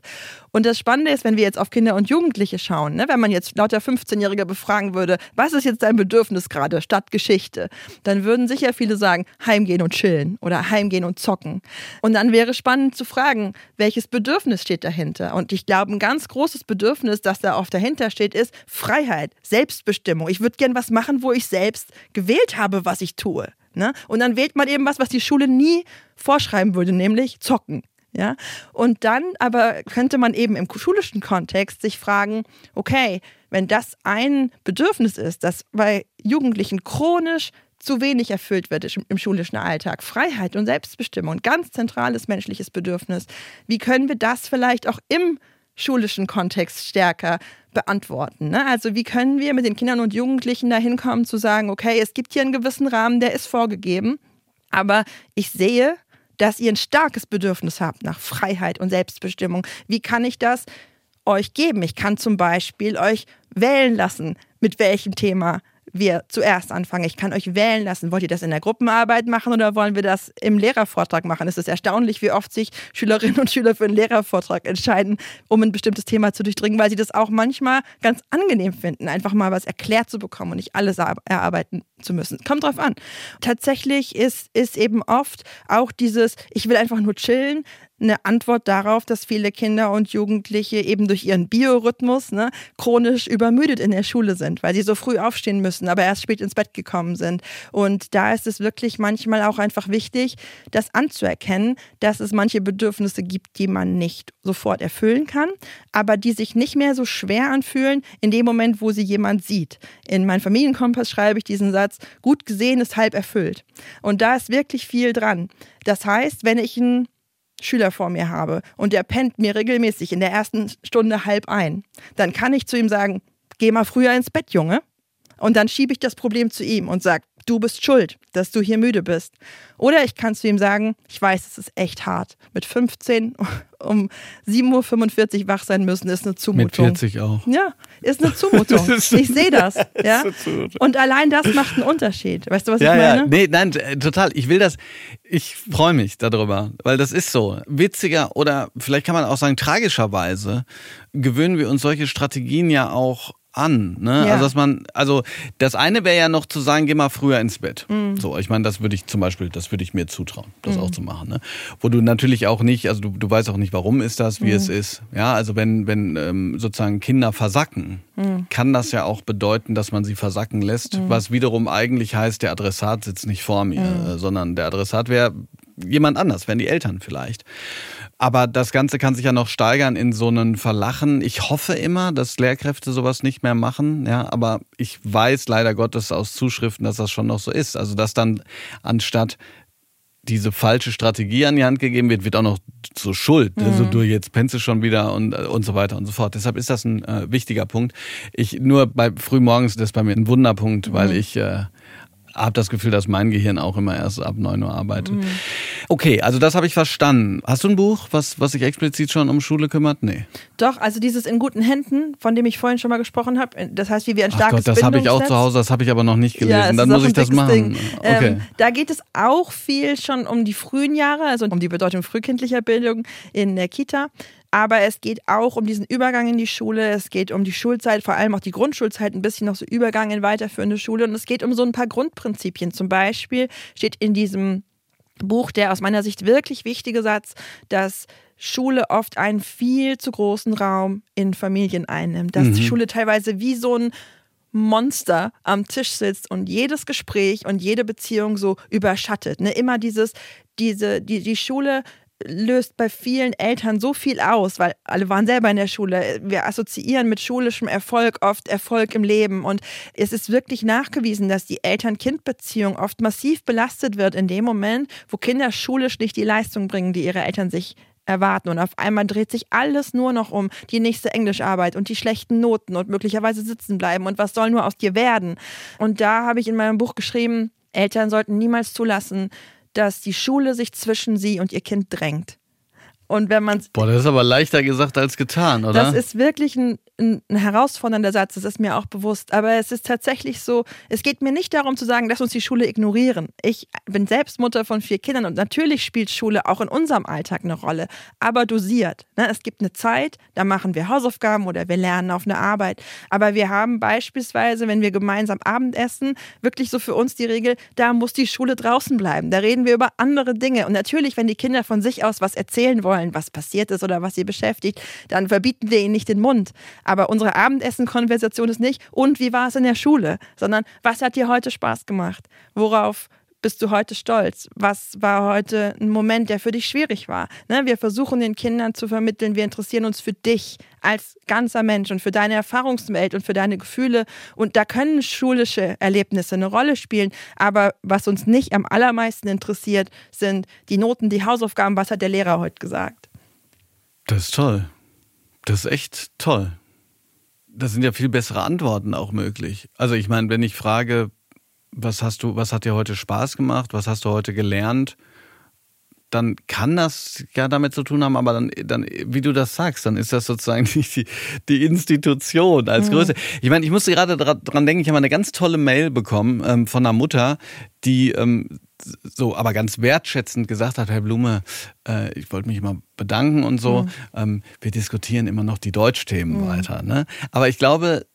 Und das Spannende ist, wenn wir jetzt auf Kinder und Jugendliche schauen, ne, wenn man jetzt lauter 15-Jährige befragen würde, was ist jetzt dein Bedürfnis gerade statt Geschichte, dann würden sicher viele sagen, heimgehen und chillen oder heimgehen und zocken. Und dann wäre spannend zu fragen, welche welches Bedürfnis steht dahinter? Und ich glaube, ein ganz großes Bedürfnis, das da oft dahinter steht, ist Freiheit, Selbstbestimmung. Ich würde gern was machen, wo ich selbst gewählt habe, was ich tue. Ne? Und dann wählt man eben was, was die Schule nie vorschreiben würde, nämlich zocken. Ja? Und dann aber könnte man eben im schulischen Kontext sich fragen, okay, wenn das ein Bedürfnis ist, das bei Jugendlichen chronisch zu wenig erfüllt wird im schulischen Alltag. Freiheit und Selbstbestimmung, ganz zentrales menschliches Bedürfnis. Wie können wir das vielleicht auch im schulischen Kontext stärker beantworten? Ne? Also wie können wir mit den Kindern und Jugendlichen dahin kommen zu sagen, okay, es gibt hier einen gewissen Rahmen, der ist vorgegeben, aber ich sehe, dass ihr ein starkes Bedürfnis habt nach Freiheit und Selbstbestimmung. Wie kann ich das euch geben? Ich kann zum Beispiel euch wählen lassen, mit welchem Thema wir zuerst anfangen. Ich kann euch wählen lassen. Wollt ihr das in der Gruppenarbeit machen oder wollen wir das im Lehrervortrag machen? Es ist erstaunlich, wie oft sich Schülerinnen und Schüler für einen Lehrervortrag entscheiden, um ein bestimmtes Thema zu durchdringen, weil sie das auch manchmal ganz angenehm finden, einfach mal was erklärt zu bekommen und nicht alles erarbeiten zu müssen. Kommt drauf an. Tatsächlich ist, ist eben oft auch dieses, ich will einfach nur chillen, eine Antwort darauf, dass viele Kinder und Jugendliche eben durch ihren Biorhythmus ne, chronisch übermüdet in der Schule sind, weil sie so früh aufstehen müssen, aber erst spät ins Bett gekommen sind. Und da ist es wirklich manchmal auch einfach wichtig, das anzuerkennen, dass es manche Bedürfnisse gibt, die man nicht sofort erfüllen kann, aber die sich nicht mehr so schwer anfühlen in dem Moment, wo sie jemand sieht. In meinem Familienkompass schreibe ich diesen Satz, gut gesehen ist halb erfüllt. Und da ist wirklich viel dran. Das heißt, wenn ich ein Schüler vor mir habe und der pennt mir regelmäßig in der ersten Stunde halb ein, dann kann ich zu ihm sagen, geh mal früher ins Bett, Junge. Und dann schiebe ich das Problem zu ihm und sage, du bist schuld, dass du hier müde bist. Oder ich kann zu ihm sagen, ich weiß, es ist echt hart. Mit 15 [LAUGHS] um 7.45 Uhr wach sein müssen, ist eine Zumutung. Mit 40 auch. Ja, ist eine Zumutung. [LAUGHS] ich sehe das. [LAUGHS] Ja? Und allein das macht einen Unterschied. Weißt du, was ja, ich meine? Ja, nee, nein, total. Ich will das, ich freue mich darüber, weil das ist so. Witziger oder vielleicht kann man auch sagen, tragischerweise gewöhnen wir uns solche Strategien ja auch an. Ne? Ja. Also dass man, also das eine wäre ja noch zu sagen, geh mal früher ins Bett. Mhm. So, ich meine, das würde ich zum Beispiel, das würde ich mir zutrauen, das mhm. auch zu machen. Ne? Wo du natürlich auch nicht, also du, du weißt auch nicht, warum ist das, wie mhm. es ist. Ja, also wenn, wenn ähm, sozusagen Kinder versacken, mhm. kann das ja auch bedeuten, dass man sie versacken lässt, mhm. was wiederum eigentlich heißt, der Adressat sitzt nicht vor mir, mhm. äh, sondern der Adressat wäre jemand anders, wären die Eltern vielleicht. Aber das Ganze kann sich ja noch steigern in so einen Verlachen. Ich hoffe immer, dass Lehrkräfte sowas nicht mehr machen. Ja, aber ich weiß leider Gottes aus Zuschriften, dass das schon noch so ist. Also, dass dann anstatt diese falsche Strategie an die Hand gegeben wird, wird auch noch so Schuld. Mhm. Also du jetzt pennst du schon wieder und, und so weiter und so fort. Deshalb ist das ein äh, wichtiger Punkt. Ich nur bei frühmorgens das ist bei mir ein Wunderpunkt, weil mhm. ich äh, habe das Gefühl, dass mein Gehirn auch immer erst ab 9 Uhr arbeitet. Mhm. Okay, also das habe ich verstanden. Hast du ein Buch, was, was sich explizit schon um Schule kümmert? Nee. Doch, also dieses In guten Händen, von dem ich vorhin schon mal gesprochen habe, das heißt, wie wir ein starkes Ach Gott, das habe ich auch zu Hause, das habe ich aber noch nicht gelesen. Ja, Dann muss ich das machen. Okay. Ähm, da geht es auch viel schon um die frühen Jahre, also um die Bedeutung frühkindlicher Bildung in der Kita. Aber es geht auch um diesen Übergang in die Schule. Es geht um die Schulzeit, vor allem auch die Grundschulzeit, ein bisschen noch so Übergang in weiterführende Schule. Und es geht um so ein paar Grundprinzipien. Zum Beispiel steht in diesem Buch der aus meiner Sicht wirklich wichtige Satz, dass Schule oft einen viel zu großen Raum in Familien einnimmt. Dass mhm. die Schule teilweise wie so ein Monster am Tisch sitzt und jedes Gespräch und jede Beziehung so überschattet. Ne? Immer dieses, diese, die, die Schule löst bei vielen Eltern so viel aus, weil alle waren selber in der Schule. Wir assoziieren mit schulischem Erfolg oft Erfolg im Leben. Und es ist wirklich nachgewiesen, dass die Eltern-Kind-Beziehung oft massiv belastet wird in dem Moment, wo Kinder schulisch nicht die Leistung bringen, die ihre Eltern sich erwarten. Und auf einmal dreht sich alles nur noch um die nächste Englischarbeit und die schlechten Noten und möglicherweise sitzen bleiben und was soll nur aus dir werden. Und da habe ich in meinem Buch geschrieben, Eltern sollten niemals zulassen, dass die Schule sich zwischen sie und ihr Kind drängt. Und wenn man Boah, das ist aber leichter gesagt als getan, oder? Das ist wirklich ein, ein, ein, herausfordernder Satz, das ist mir auch bewusst. Aber es ist tatsächlich so, es geht mir nicht darum zu sagen, lass uns die Schule ignorieren. Ich bin selbst Mutter von vier Kindern und natürlich spielt Schule auch in unserem Alltag eine Rolle, aber dosiert. Ne? Es gibt eine Zeit, da machen wir Hausaufgaben oder wir lernen auf eine Arbeit. Aber wir haben beispielsweise, wenn wir gemeinsam Abendessen, wirklich so für uns die Regel, da muss die Schule draußen bleiben. Da reden wir über andere Dinge. Und natürlich, wenn die Kinder von sich aus was erzählen wollen, wollen, was passiert ist oder was sie beschäftigt, dann verbieten wir ihnen nicht den Mund. Aber unsere Abendessen-Konversation ist nicht, und wie war es in der Schule, sondern was hat dir heute Spaß gemacht? Worauf bist du heute stolz? Was war heute ein Moment, der für dich schwierig war? Ne, wir versuchen den Kindern zu vermitteln, wir interessieren uns für dich als ganzer Mensch und für deine Erfahrungswelt und für deine Gefühle. Und da können schulische Erlebnisse eine Rolle spielen. Aber was uns nicht am allermeisten interessiert, sind die Noten, die Hausaufgaben. Was hat der Lehrer heute gesagt? Das ist toll. Das ist echt toll. Da sind ja viel bessere Antworten auch möglich. Also ich meine, wenn ich frage, was hast du, was hat dir heute Spaß gemacht, was hast du heute gelernt, dann kann das ja damit zu tun haben, aber dann, dann, wie du das sagst, dann ist das sozusagen [LAUGHS] nicht die, die Institution als mhm. Größe. Ich meine, ich musste gerade dran denken, ich habe eine ganz tolle Mail bekommen ähm, von einer Mutter, die ähm, so aber ganz wertschätzend gesagt hat, Herr Blume, äh, ich wollte mich immer bedanken und so. Mhm. Ähm, wir diskutieren immer noch die Deutschthemen mhm. weiter. Ne? Aber ich glaube,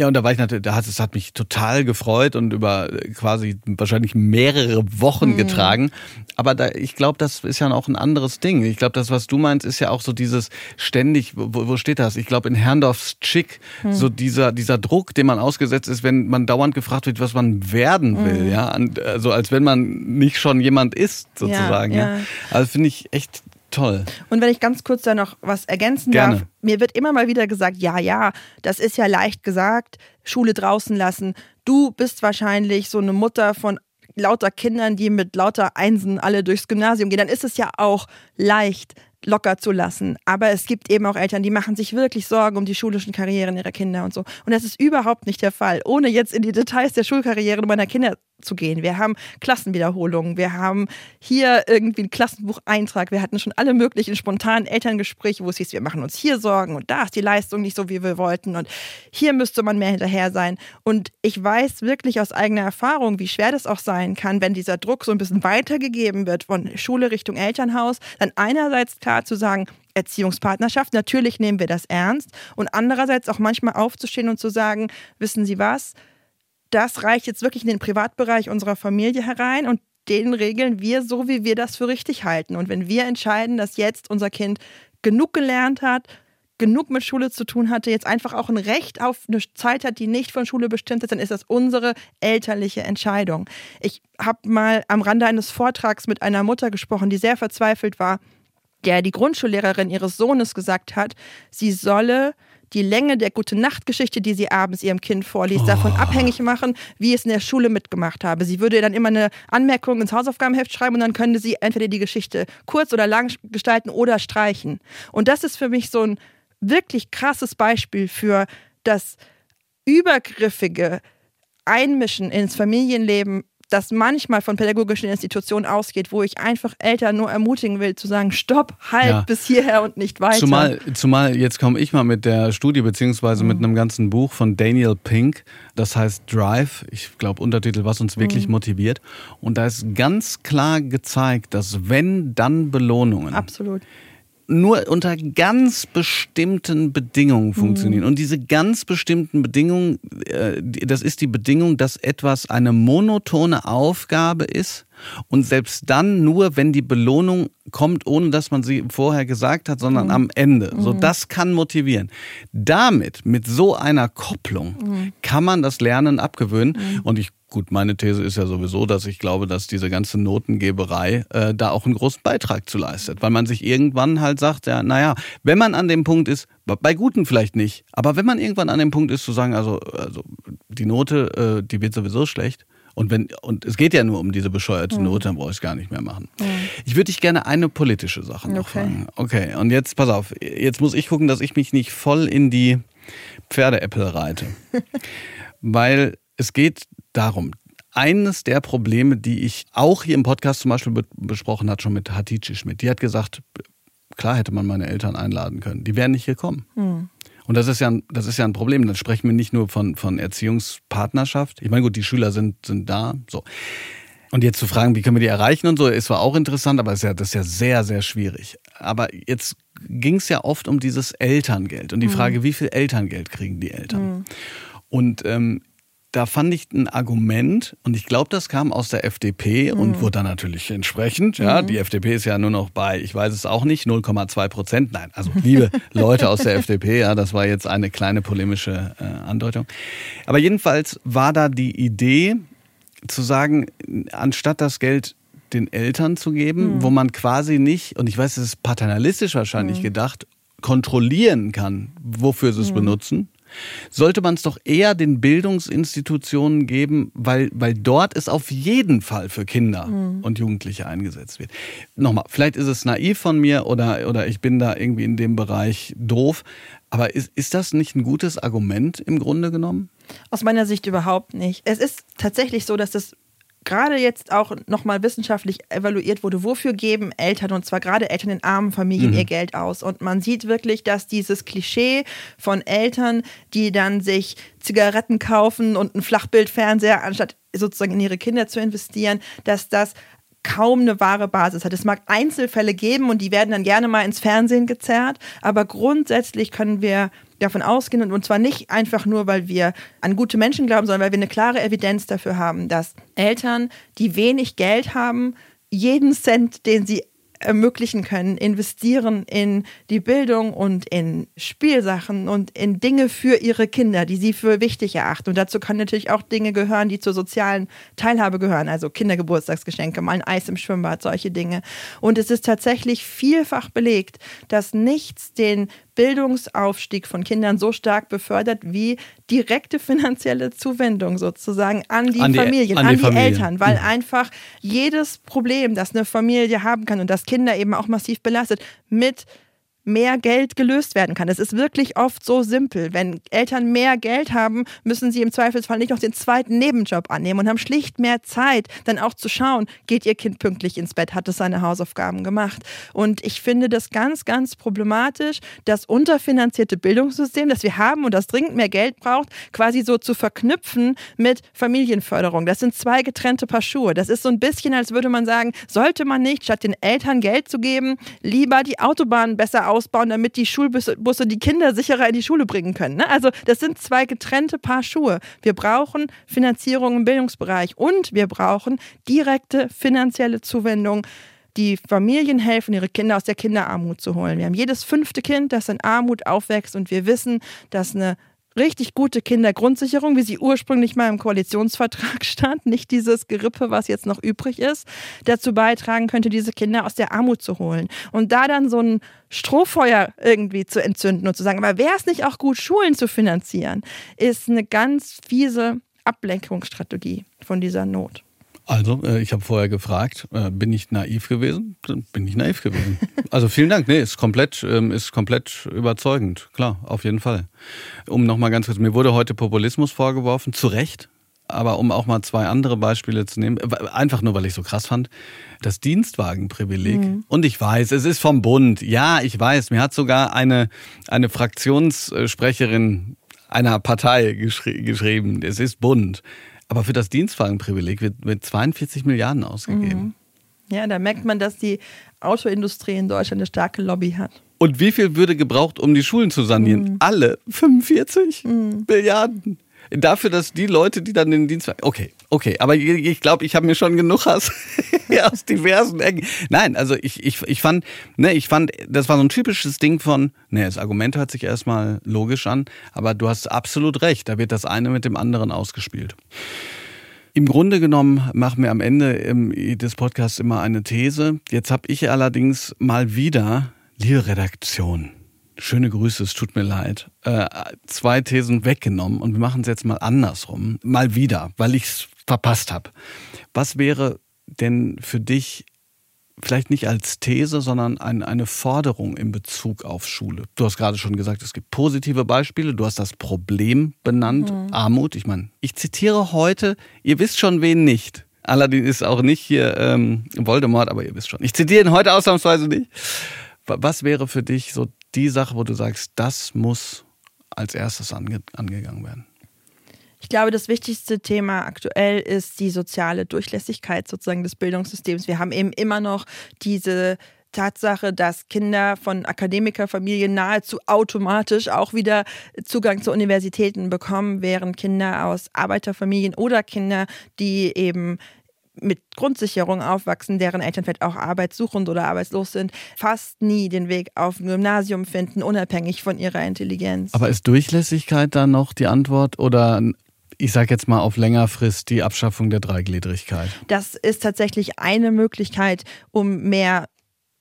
ja, und da war ich natürlich, da hat, es hat mich total gefreut und über äh, quasi wahrscheinlich mehrere Wochen mhm. getragen. Aber da, ich glaube, das ist ja auch ein anderes Ding. Ich glaube, das, was du meinst, ist ja auch so dieses ständig, wo, wo steht das? Ich glaube, in Herrndorfs Chick, mhm. so dieser, dieser Druck, den man ausgesetzt ist, wenn man dauernd gefragt wird, was man werden will, mhm. ja. Also als wenn man nicht schon jemand ist, sozusagen. Ja, ja. Also finde ich echt Toll. Und wenn ich ganz kurz da noch was ergänzen Gerne. darf, mir wird immer mal wieder gesagt, ja, ja, das ist ja leicht gesagt, Schule draußen lassen. Du bist wahrscheinlich so eine Mutter von lauter Kindern, die mit lauter Einsen alle durchs Gymnasium gehen. Dann ist es ja auch leicht, locker zu lassen. Aber es gibt eben auch Eltern, die machen sich wirklich Sorgen um die schulischen Karrieren ihrer Kinder und so. Und das ist überhaupt nicht der Fall. Ohne jetzt in die Details der Schulkarriere meiner Kinder zu gehen. Wir haben Klassenwiederholungen, wir haben hier irgendwie einen Klassenbucheintrag, wir hatten schon alle möglichen spontanen Elterngespräche, wo es hieß, wir machen uns hier Sorgen und da ist die Leistung nicht so, wie wir wollten und hier müsste man mehr hinterher sein. Und ich weiß wirklich aus eigener Erfahrung, wie schwer das auch sein kann, wenn dieser Druck so ein bisschen weitergegeben wird von Schule Richtung Elternhaus, dann einerseits klar zu sagen, Erziehungspartnerschaft, natürlich nehmen wir das ernst und andererseits auch manchmal aufzustehen und zu sagen, wissen Sie was, das reicht jetzt wirklich in den Privatbereich unserer Familie herein und den regeln wir so, wie wir das für richtig halten. Und wenn wir entscheiden, dass jetzt unser Kind genug gelernt hat, genug mit Schule zu tun hatte, jetzt einfach auch ein Recht auf eine Zeit hat, die nicht von Schule bestimmt ist, dann ist das unsere elterliche Entscheidung. Ich habe mal am Rande eines Vortrags mit einer Mutter gesprochen, die sehr verzweifelt war, der die Grundschullehrerin ihres Sohnes gesagt hat, sie solle die Länge der Gute-Nacht-Geschichte, die sie abends ihrem Kind vorliest, oh. davon abhängig machen, wie es in der Schule mitgemacht habe. Sie würde dann immer eine Anmerkung ins Hausaufgabenheft schreiben und dann könnte sie entweder die Geschichte kurz oder lang gestalten oder streichen. Und das ist für mich so ein wirklich krasses Beispiel für das übergriffige Einmischen ins Familienleben das manchmal von pädagogischen Institutionen ausgeht, wo ich einfach Eltern nur ermutigen will, zu sagen, stopp, halt ja. bis hierher und nicht weiter. Zumal, zumal jetzt komme ich mal mit der Studie, beziehungsweise mhm. mit einem ganzen Buch von Daniel Pink, das heißt Drive, ich glaube Untertitel, was uns wirklich mhm. motiviert. Und da ist ganz klar gezeigt, dass wenn dann Belohnungen. Absolut nur unter ganz bestimmten Bedingungen funktionieren. Mhm. Und diese ganz bestimmten Bedingungen, äh, das ist die Bedingung, dass etwas eine monotone Aufgabe ist und selbst dann nur, wenn die Belohnung kommt, ohne dass man sie vorher gesagt hat, sondern mhm. am Ende. So, mhm. das kann motivieren. Damit, mit so einer Kopplung, mhm. kann man das Lernen abgewöhnen. Mhm. Und ich Gut, meine These ist ja sowieso, dass ich glaube, dass diese ganze Notengeberei äh, da auch einen großen Beitrag zu leistet, weil man sich irgendwann halt sagt, ja, naja, wenn man an dem Punkt ist, bei Guten vielleicht nicht, aber wenn man irgendwann an dem Punkt ist zu sagen, also, also die Note, äh, die wird sowieso schlecht, und wenn, und es geht ja nur um diese bescheuerte mhm. Note, dann brauche ich es gar nicht mehr machen. Mhm. Ich würde dich gerne eine politische Sache noch okay. fragen. Okay, und jetzt pass auf, jetzt muss ich gucken, dass ich mich nicht voll in die Pferdeäppel reite. [LAUGHS] Weil es geht darum, eines der Probleme, die ich auch hier im Podcast zum Beispiel besprochen hat, schon mit Hatice Schmidt, die hat gesagt, klar hätte man meine Eltern einladen können. Die wären nicht gekommen. Mhm. Und das ist ja ein, das ist ja ein Problem. Dann sprechen wir nicht nur von, von Erziehungspartnerschaft. Ich meine, gut, die Schüler sind, sind da. So. Und jetzt zu fragen, wie können wir die erreichen und so, ist zwar auch interessant, aber ist ja, das ist ja sehr, sehr schwierig. Aber jetzt ging es ja oft um dieses Elterngeld und die mhm. Frage, wie viel Elterngeld kriegen die Eltern? Mhm. Und ähm, da fand ich ein Argument, und ich glaube, das kam aus der FDP mhm. und wurde dann natürlich entsprechend, ja, mhm. die FDP ist ja nur noch bei, ich weiß es auch nicht, 0,2 Prozent. Nein, also liebe [LAUGHS] Leute aus der FDP, ja, das war jetzt eine kleine polemische äh, Andeutung. Aber jedenfalls war da die Idee zu sagen, anstatt das Geld den Eltern zu geben, mhm. wo man quasi nicht, und ich weiß, es ist paternalistisch wahrscheinlich mhm. gedacht, kontrollieren kann, wofür sie es mhm. benutzen, sollte man es doch eher den Bildungsinstitutionen geben, weil, weil dort es auf jeden Fall für Kinder mhm. und Jugendliche eingesetzt wird. Nochmal, vielleicht ist es naiv von mir oder, oder ich bin da irgendwie in dem Bereich doof, aber ist, ist das nicht ein gutes Argument im Grunde genommen? Aus meiner Sicht überhaupt nicht. Es ist tatsächlich so, dass das gerade jetzt auch nochmal wissenschaftlich evaluiert wurde, wofür geben Eltern, und zwar gerade Eltern in armen Familien, mhm. ihr Geld aus. Und man sieht wirklich, dass dieses Klischee von Eltern, die dann sich Zigaretten kaufen und einen Flachbildfernseher, anstatt sozusagen in ihre Kinder zu investieren, dass das kaum eine wahre Basis hat. Es mag Einzelfälle geben und die werden dann gerne mal ins Fernsehen gezerrt, aber grundsätzlich können wir davon ausgehen und zwar nicht einfach nur, weil wir an gute Menschen glauben, sondern weil wir eine klare Evidenz dafür haben, dass Eltern, die wenig Geld haben, jeden Cent, den sie ermöglichen können, investieren in die Bildung und in Spielsachen und in Dinge für ihre Kinder, die sie für wichtig erachten. Und dazu können natürlich auch Dinge gehören, die zur sozialen Teilhabe gehören, also Kindergeburtstagsgeschenke, mal ein Eis im Schwimmbad, solche Dinge. Und es ist tatsächlich vielfach belegt, dass nichts den Bildungsaufstieg von Kindern so stark befördert wie direkte finanzielle Zuwendung sozusagen an die, an die Familien, an, an die, die Eltern, weil mhm. einfach jedes Problem, das eine Familie haben kann und das Kinder eben auch massiv belastet, mit mehr Geld gelöst werden kann. Es ist wirklich oft so simpel. Wenn Eltern mehr Geld haben, müssen sie im Zweifelsfall nicht noch den zweiten Nebenjob annehmen und haben schlicht mehr Zeit, dann auch zu schauen, geht ihr Kind pünktlich ins Bett, hat es seine Hausaufgaben gemacht. Und ich finde das ganz, ganz problematisch, das unterfinanzierte Bildungssystem, das wir haben und das dringend mehr Geld braucht, quasi so zu verknüpfen mit Familienförderung. Das sind zwei getrennte Paar Schuhe. Das ist so ein bisschen, als würde man sagen, sollte man nicht, statt den Eltern Geld zu geben, lieber die Autobahnen besser ausbauen, damit die Schulbusse die Kinder sicherer in die Schule bringen können. Ne? Also das sind zwei getrennte Paar Schuhe. Wir brauchen Finanzierung im Bildungsbereich und wir brauchen direkte finanzielle Zuwendung die Familien helfen, ihre Kinder aus der Kinderarmut zu holen. Wir haben jedes fünfte Kind, das in Armut aufwächst und wir wissen, dass eine richtig gute Kindergrundsicherung, wie sie ursprünglich mal im Koalitionsvertrag [LAUGHS] stand, nicht dieses Gerippe, was jetzt noch übrig ist, dazu beitragen könnte, diese Kinder aus der Armut zu holen. Und da dann so ein Strohfeuer irgendwie zu entzünden und zu sagen, aber wäre es nicht auch gut, Schulen zu finanzieren, ist eine ganz fiese Ablenkungsstrategie von dieser Not. Also, äh, ich habe vorher gefragt, äh, bin ich naiv gewesen? Bin ich naiv gewesen. [LAUGHS] Also vielen Dank. Nee, ist komplett, ähm, ist komplett überzeugend. Klar, auf jeden Fall. Um nochmal ganz kurz, mir wurde heute Populismus vorgeworfen, zu Recht. Aber um auch mal zwei andere Beispiele zu nehmen, einfach nur, weil ich so krass fand, das Dienstwagenprivileg. Mhm. Und ich weiß, es ist vom Bund. Ja, ich weiß, mir hat sogar eine, eine Fraktionssprecherin einer Partei geschri geschrieben, es ist Bund. Aber für das Dienstwagenprivileg wird, wird 42 Milliarden ausgegeben. Mhm. Ja, da merkt man, dass die Autoindustrie in Deutschland eine starke Lobby hat. Und wie viel würde gebraucht, um die Schulen zu sanieren? Mhm. Alle 45 mhm. Milliarden dafür, dass die Leute, die dann den Dienst. Okay, okay, aber ich glaube, ich habe mir schon genug Hass [LAUGHS] aus diversen Ecken. Nein, also ich, ich, ich fand, ne, ich fand, das war so ein typisches Ding von, ne, das Argument hört sich erstmal logisch an, aber du hast absolut recht, da wird das eine mit dem anderen ausgespielt. Im Grunde genommen machen wir am Ende des Podcasts immer eine These. Jetzt habe ich allerdings mal wieder, liebe Redaktion, schöne Grüße, es tut mir leid, äh, zwei Thesen weggenommen und wir machen es jetzt mal andersrum. Mal wieder, weil ich es verpasst habe. Was wäre denn für dich vielleicht nicht als These, sondern ein, eine Forderung in Bezug auf Schule. Du hast gerade schon gesagt, es gibt positive Beispiele. Du hast das Problem benannt, mhm. Armut. Ich meine, ich zitiere heute, ihr wisst schon wen nicht. Allerdings ist auch nicht hier ähm, Voldemort, aber ihr wisst schon. Ich zitiere ihn heute ausnahmsweise nicht. Was wäre für dich so die Sache, wo du sagst, das muss als erstes ange angegangen werden? Ich glaube, das wichtigste Thema aktuell ist die soziale Durchlässigkeit sozusagen des Bildungssystems. Wir haben eben immer noch diese Tatsache, dass Kinder von Akademikerfamilien nahezu automatisch auch wieder Zugang zu Universitäten bekommen, während Kinder aus Arbeiterfamilien oder Kinder, die eben mit Grundsicherung aufwachsen, deren Eltern vielleicht auch arbeitssuchend oder arbeitslos sind, fast nie den Weg auf ein Gymnasium finden, unabhängig von ihrer Intelligenz. Aber ist Durchlässigkeit dann noch die Antwort oder ich sage jetzt mal auf länger Frist die Abschaffung der Dreigliedrigkeit. Das ist tatsächlich eine Möglichkeit, um mehr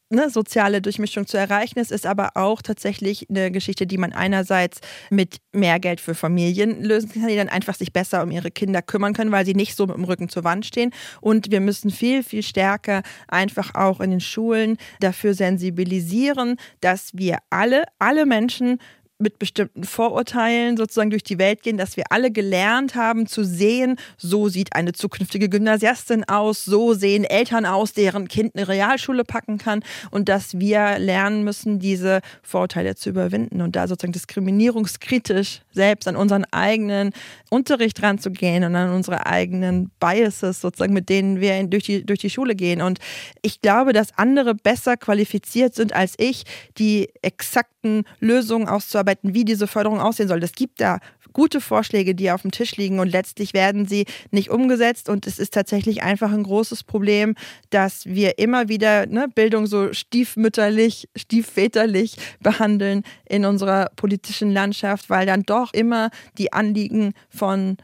ne, soziale Durchmischung zu erreichen. Es ist aber auch tatsächlich eine Geschichte, die man einerseits mit mehr Geld für Familien lösen kann, die dann einfach sich besser um ihre Kinder kümmern können, weil sie nicht so mit dem Rücken zur Wand stehen. Und wir müssen viel, viel stärker einfach auch in den Schulen dafür sensibilisieren, dass wir alle, alle Menschen mit bestimmten Vorurteilen sozusagen durch die Welt gehen, dass wir alle gelernt haben zu sehen, so sieht eine zukünftige Gymnasiastin aus, so sehen Eltern aus, deren Kind eine Realschule packen kann und dass wir lernen müssen, diese Vorurteile zu überwinden und da sozusagen diskriminierungskritisch selbst an unseren eigenen Unterricht ranzugehen und an unsere eigenen Biases sozusagen, mit denen wir durch die, durch die Schule gehen. Und ich glaube, dass andere besser qualifiziert sind als ich, die exakten Lösungen auszuarbeiten ausarbeiten, wie diese Förderung aussehen soll. Es gibt da gute Vorschläge, die auf dem Tisch liegen und letztlich werden sie nicht umgesetzt. Und es ist tatsächlich einfach ein großes Problem, dass wir immer wieder ne, Bildung so stiefmütterlich, stiefväterlich behandeln in unserer politischen Landschaft, weil dann doch immer die Anliegen von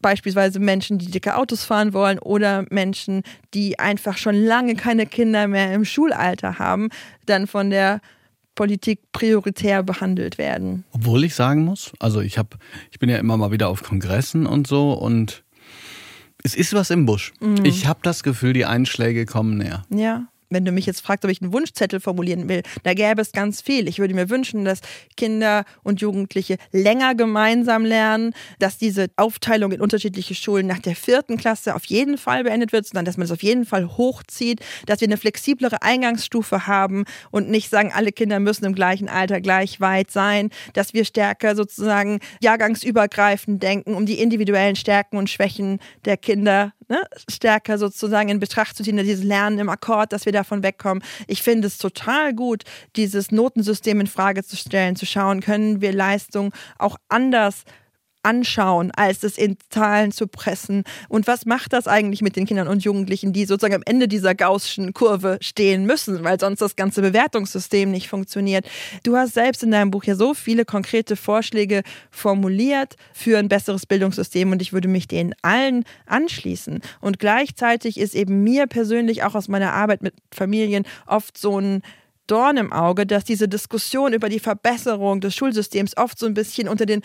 beispielsweise Menschen, die dicke Autos fahren wollen oder Menschen, die einfach schon lange keine Kinder mehr im Schulalter haben, dann von der Politik prioritär behandelt werden. Obwohl ich sagen muss, also ich habe, ich bin ja immer mal wieder auf Kongressen und so und es ist was im Busch. Mhm. Ich habe das Gefühl, die Einschläge kommen näher. Ja wenn du mich jetzt fragst, ob ich einen Wunschzettel formulieren will, da gäbe es ganz viel. Ich würde mir wünschen, dass Kinder und Jugendliche länger gemeinsam lernen, dass diese Aufteilung in unterschiedliche Schulen nach der vierten Klasse auf jeden Fall beendet wird, sondern dass man es auf jeden Fall hochzieht, dass wir eine flexiblere Eingangsstufe haben und nicht sagen, alle Kinder müssen im gleichen Alter gleich weit sein, dass wir stärker sozusagen jahrgangsübergreifend denken, um die individuellen Stärken und Schwächen der Kinder ne, stärker sozusagen in Betracht zu ziehen, dieses Lernen im Akkord, dass wir davon wegkommen. Ich finde es total gut, dieses Notensystem in Frage zu stellen, zu schauen, können wir Leistung auch anders anschauen, als es in Zahlen zu pressen. Und was macht das eigentlich mit den Kindern und Jugendlichen, die sozusagen am Ende dieser gaußschen Kurve stehen müssen, weil sonst das ganze Bewertungssystem nicht funktioniert? Du hast selbst in deinem Buch ja so viele konkrete Vorschläge formuliert für ein besseres Bildungssystem und ich würde mich denen allen anschließen. Und gleichzeitig ist eben mir persönlich auch aus meiner Arbeit mit Familien oft so ein Dorn im Auge, dass diese Diskussion über die Verbesserung des Schulsystems oft so ein bisschen unter den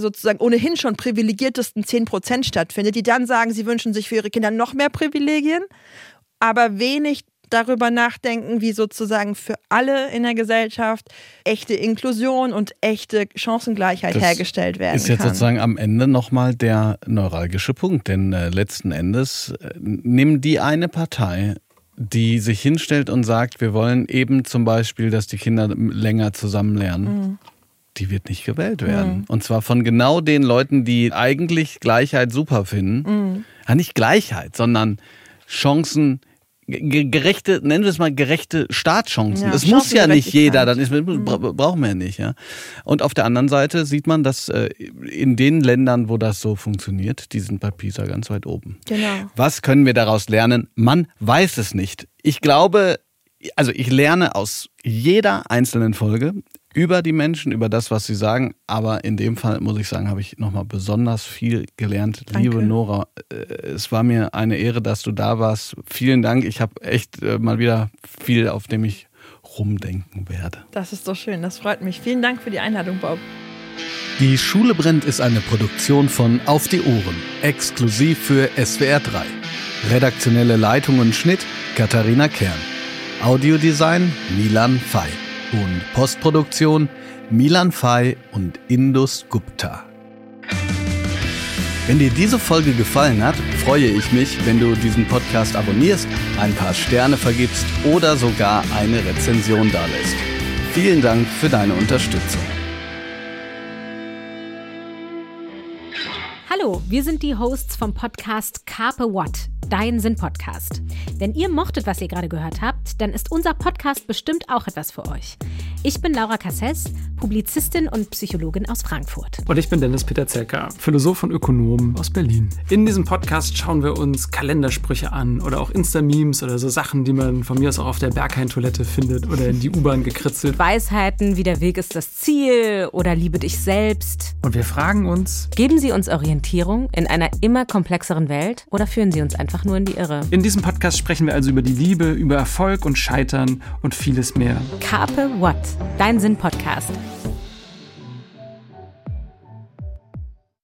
sozusagen ohnehin schon privilegiertesten 10% stattfindet, die dann sagen, sie wünschen sich für ihre Kinder noch mehr Privilegien, aber wenig darüber nachdenken, wie sozusagen für alle in der Gesellschaft echte Inklusion und echte Chancengleichheit das hergestellt werden ist jetzt kann. sozusagen am Ende nochmal der neuralgische Punkt, denn äh, letzten Endes äh, nimm die eine Partei, die sich hinstellt und sagt, wir wollen eben zum Beispiel, dass die Kinder länger zusammen lernen. Mhm die wird nicht gewählt werden. Mhm. Und zwar von genau den Leuten, die eigentlich Gleichheit super finden. Mhm. Ja, nicht Gleichheit, sondern Chancen, gerechte, nennen wir es mal gerechte Startchancen. Es muss ja nicht jeder, dann ist, mhm. brauchen wir ja nicht. Ja. Und auf der anderen Seite sieht man, dass äh, in den Ländern, wo das so funktioniert, die sind bei PISA ganz weit oben. Genau. Was können wir daraus lernen? Man weiß es nicht. Ich glaube, also ich lerne aus jeder einzelnen Folge, über die Menschen, über das, was sie sagen. Aber in dem Fall muss ich sagen, habe ich nochmal besonders viel gelernt. Danke. Liebe Nora, äh, es war mir eine Ehre, dass du da warst. Vielen Dank. Ich habe echt äh, mal wieder viel, auf dem ich rumdenken werde. Das ist so schön, das freut mich. Vielen Dank für die Einladung, Bob. Die Schule brennt ist eine Produktion von Auf die Ohren, exklusiv für SWR 3. Redaktionelle Leitung und Schnitt Katharina Kern. Audiodesign Milan Fay. Und Postproduktion Milan Fay und Indus Gupta. Wenn dir diese Folge gefallen hat, freue ich mich, wenn du diesen Podcast abonnierst, ein paar Sterne vergibst oder sogar eine Rezension dalässt. Vielen Dank für deine Unterstützung. Hallo, wir sind die Hosts vom Podcast Carpe What, dein Sinn-Podcast. Wenn ihr mochtet, was ihr gerade gehört habt, dann ist unser Podcast bestimmt auch etwas für euch. Ich bin Laura Cassess, Publizistin und Psychologin aus Frankfurt. Und ich bin Dennis Peter Zelka, Philosoph und Ökonom aus Berlin. In diesem Podcast schauen wir uns Kalendersprüche an oder auch Insta-Memes oder so Sachen, die man von mir aus auch auf der Berghain-Toilette findet oder in die U-Bahn gekritzelt. Weisheiten wie der Weg ist das Ziel oder liebe dich selbst. Und wir fragen uns, Geben sie uns Orientierung in einer immer komplexeren Welt oder führen sie uns einfach nur in die Irre? in diesem Podcast sprechen wir also über die Liebe, über Erfolg und Scheitern und vieles mehr. Carpe What, Dein Sinn-Podcast.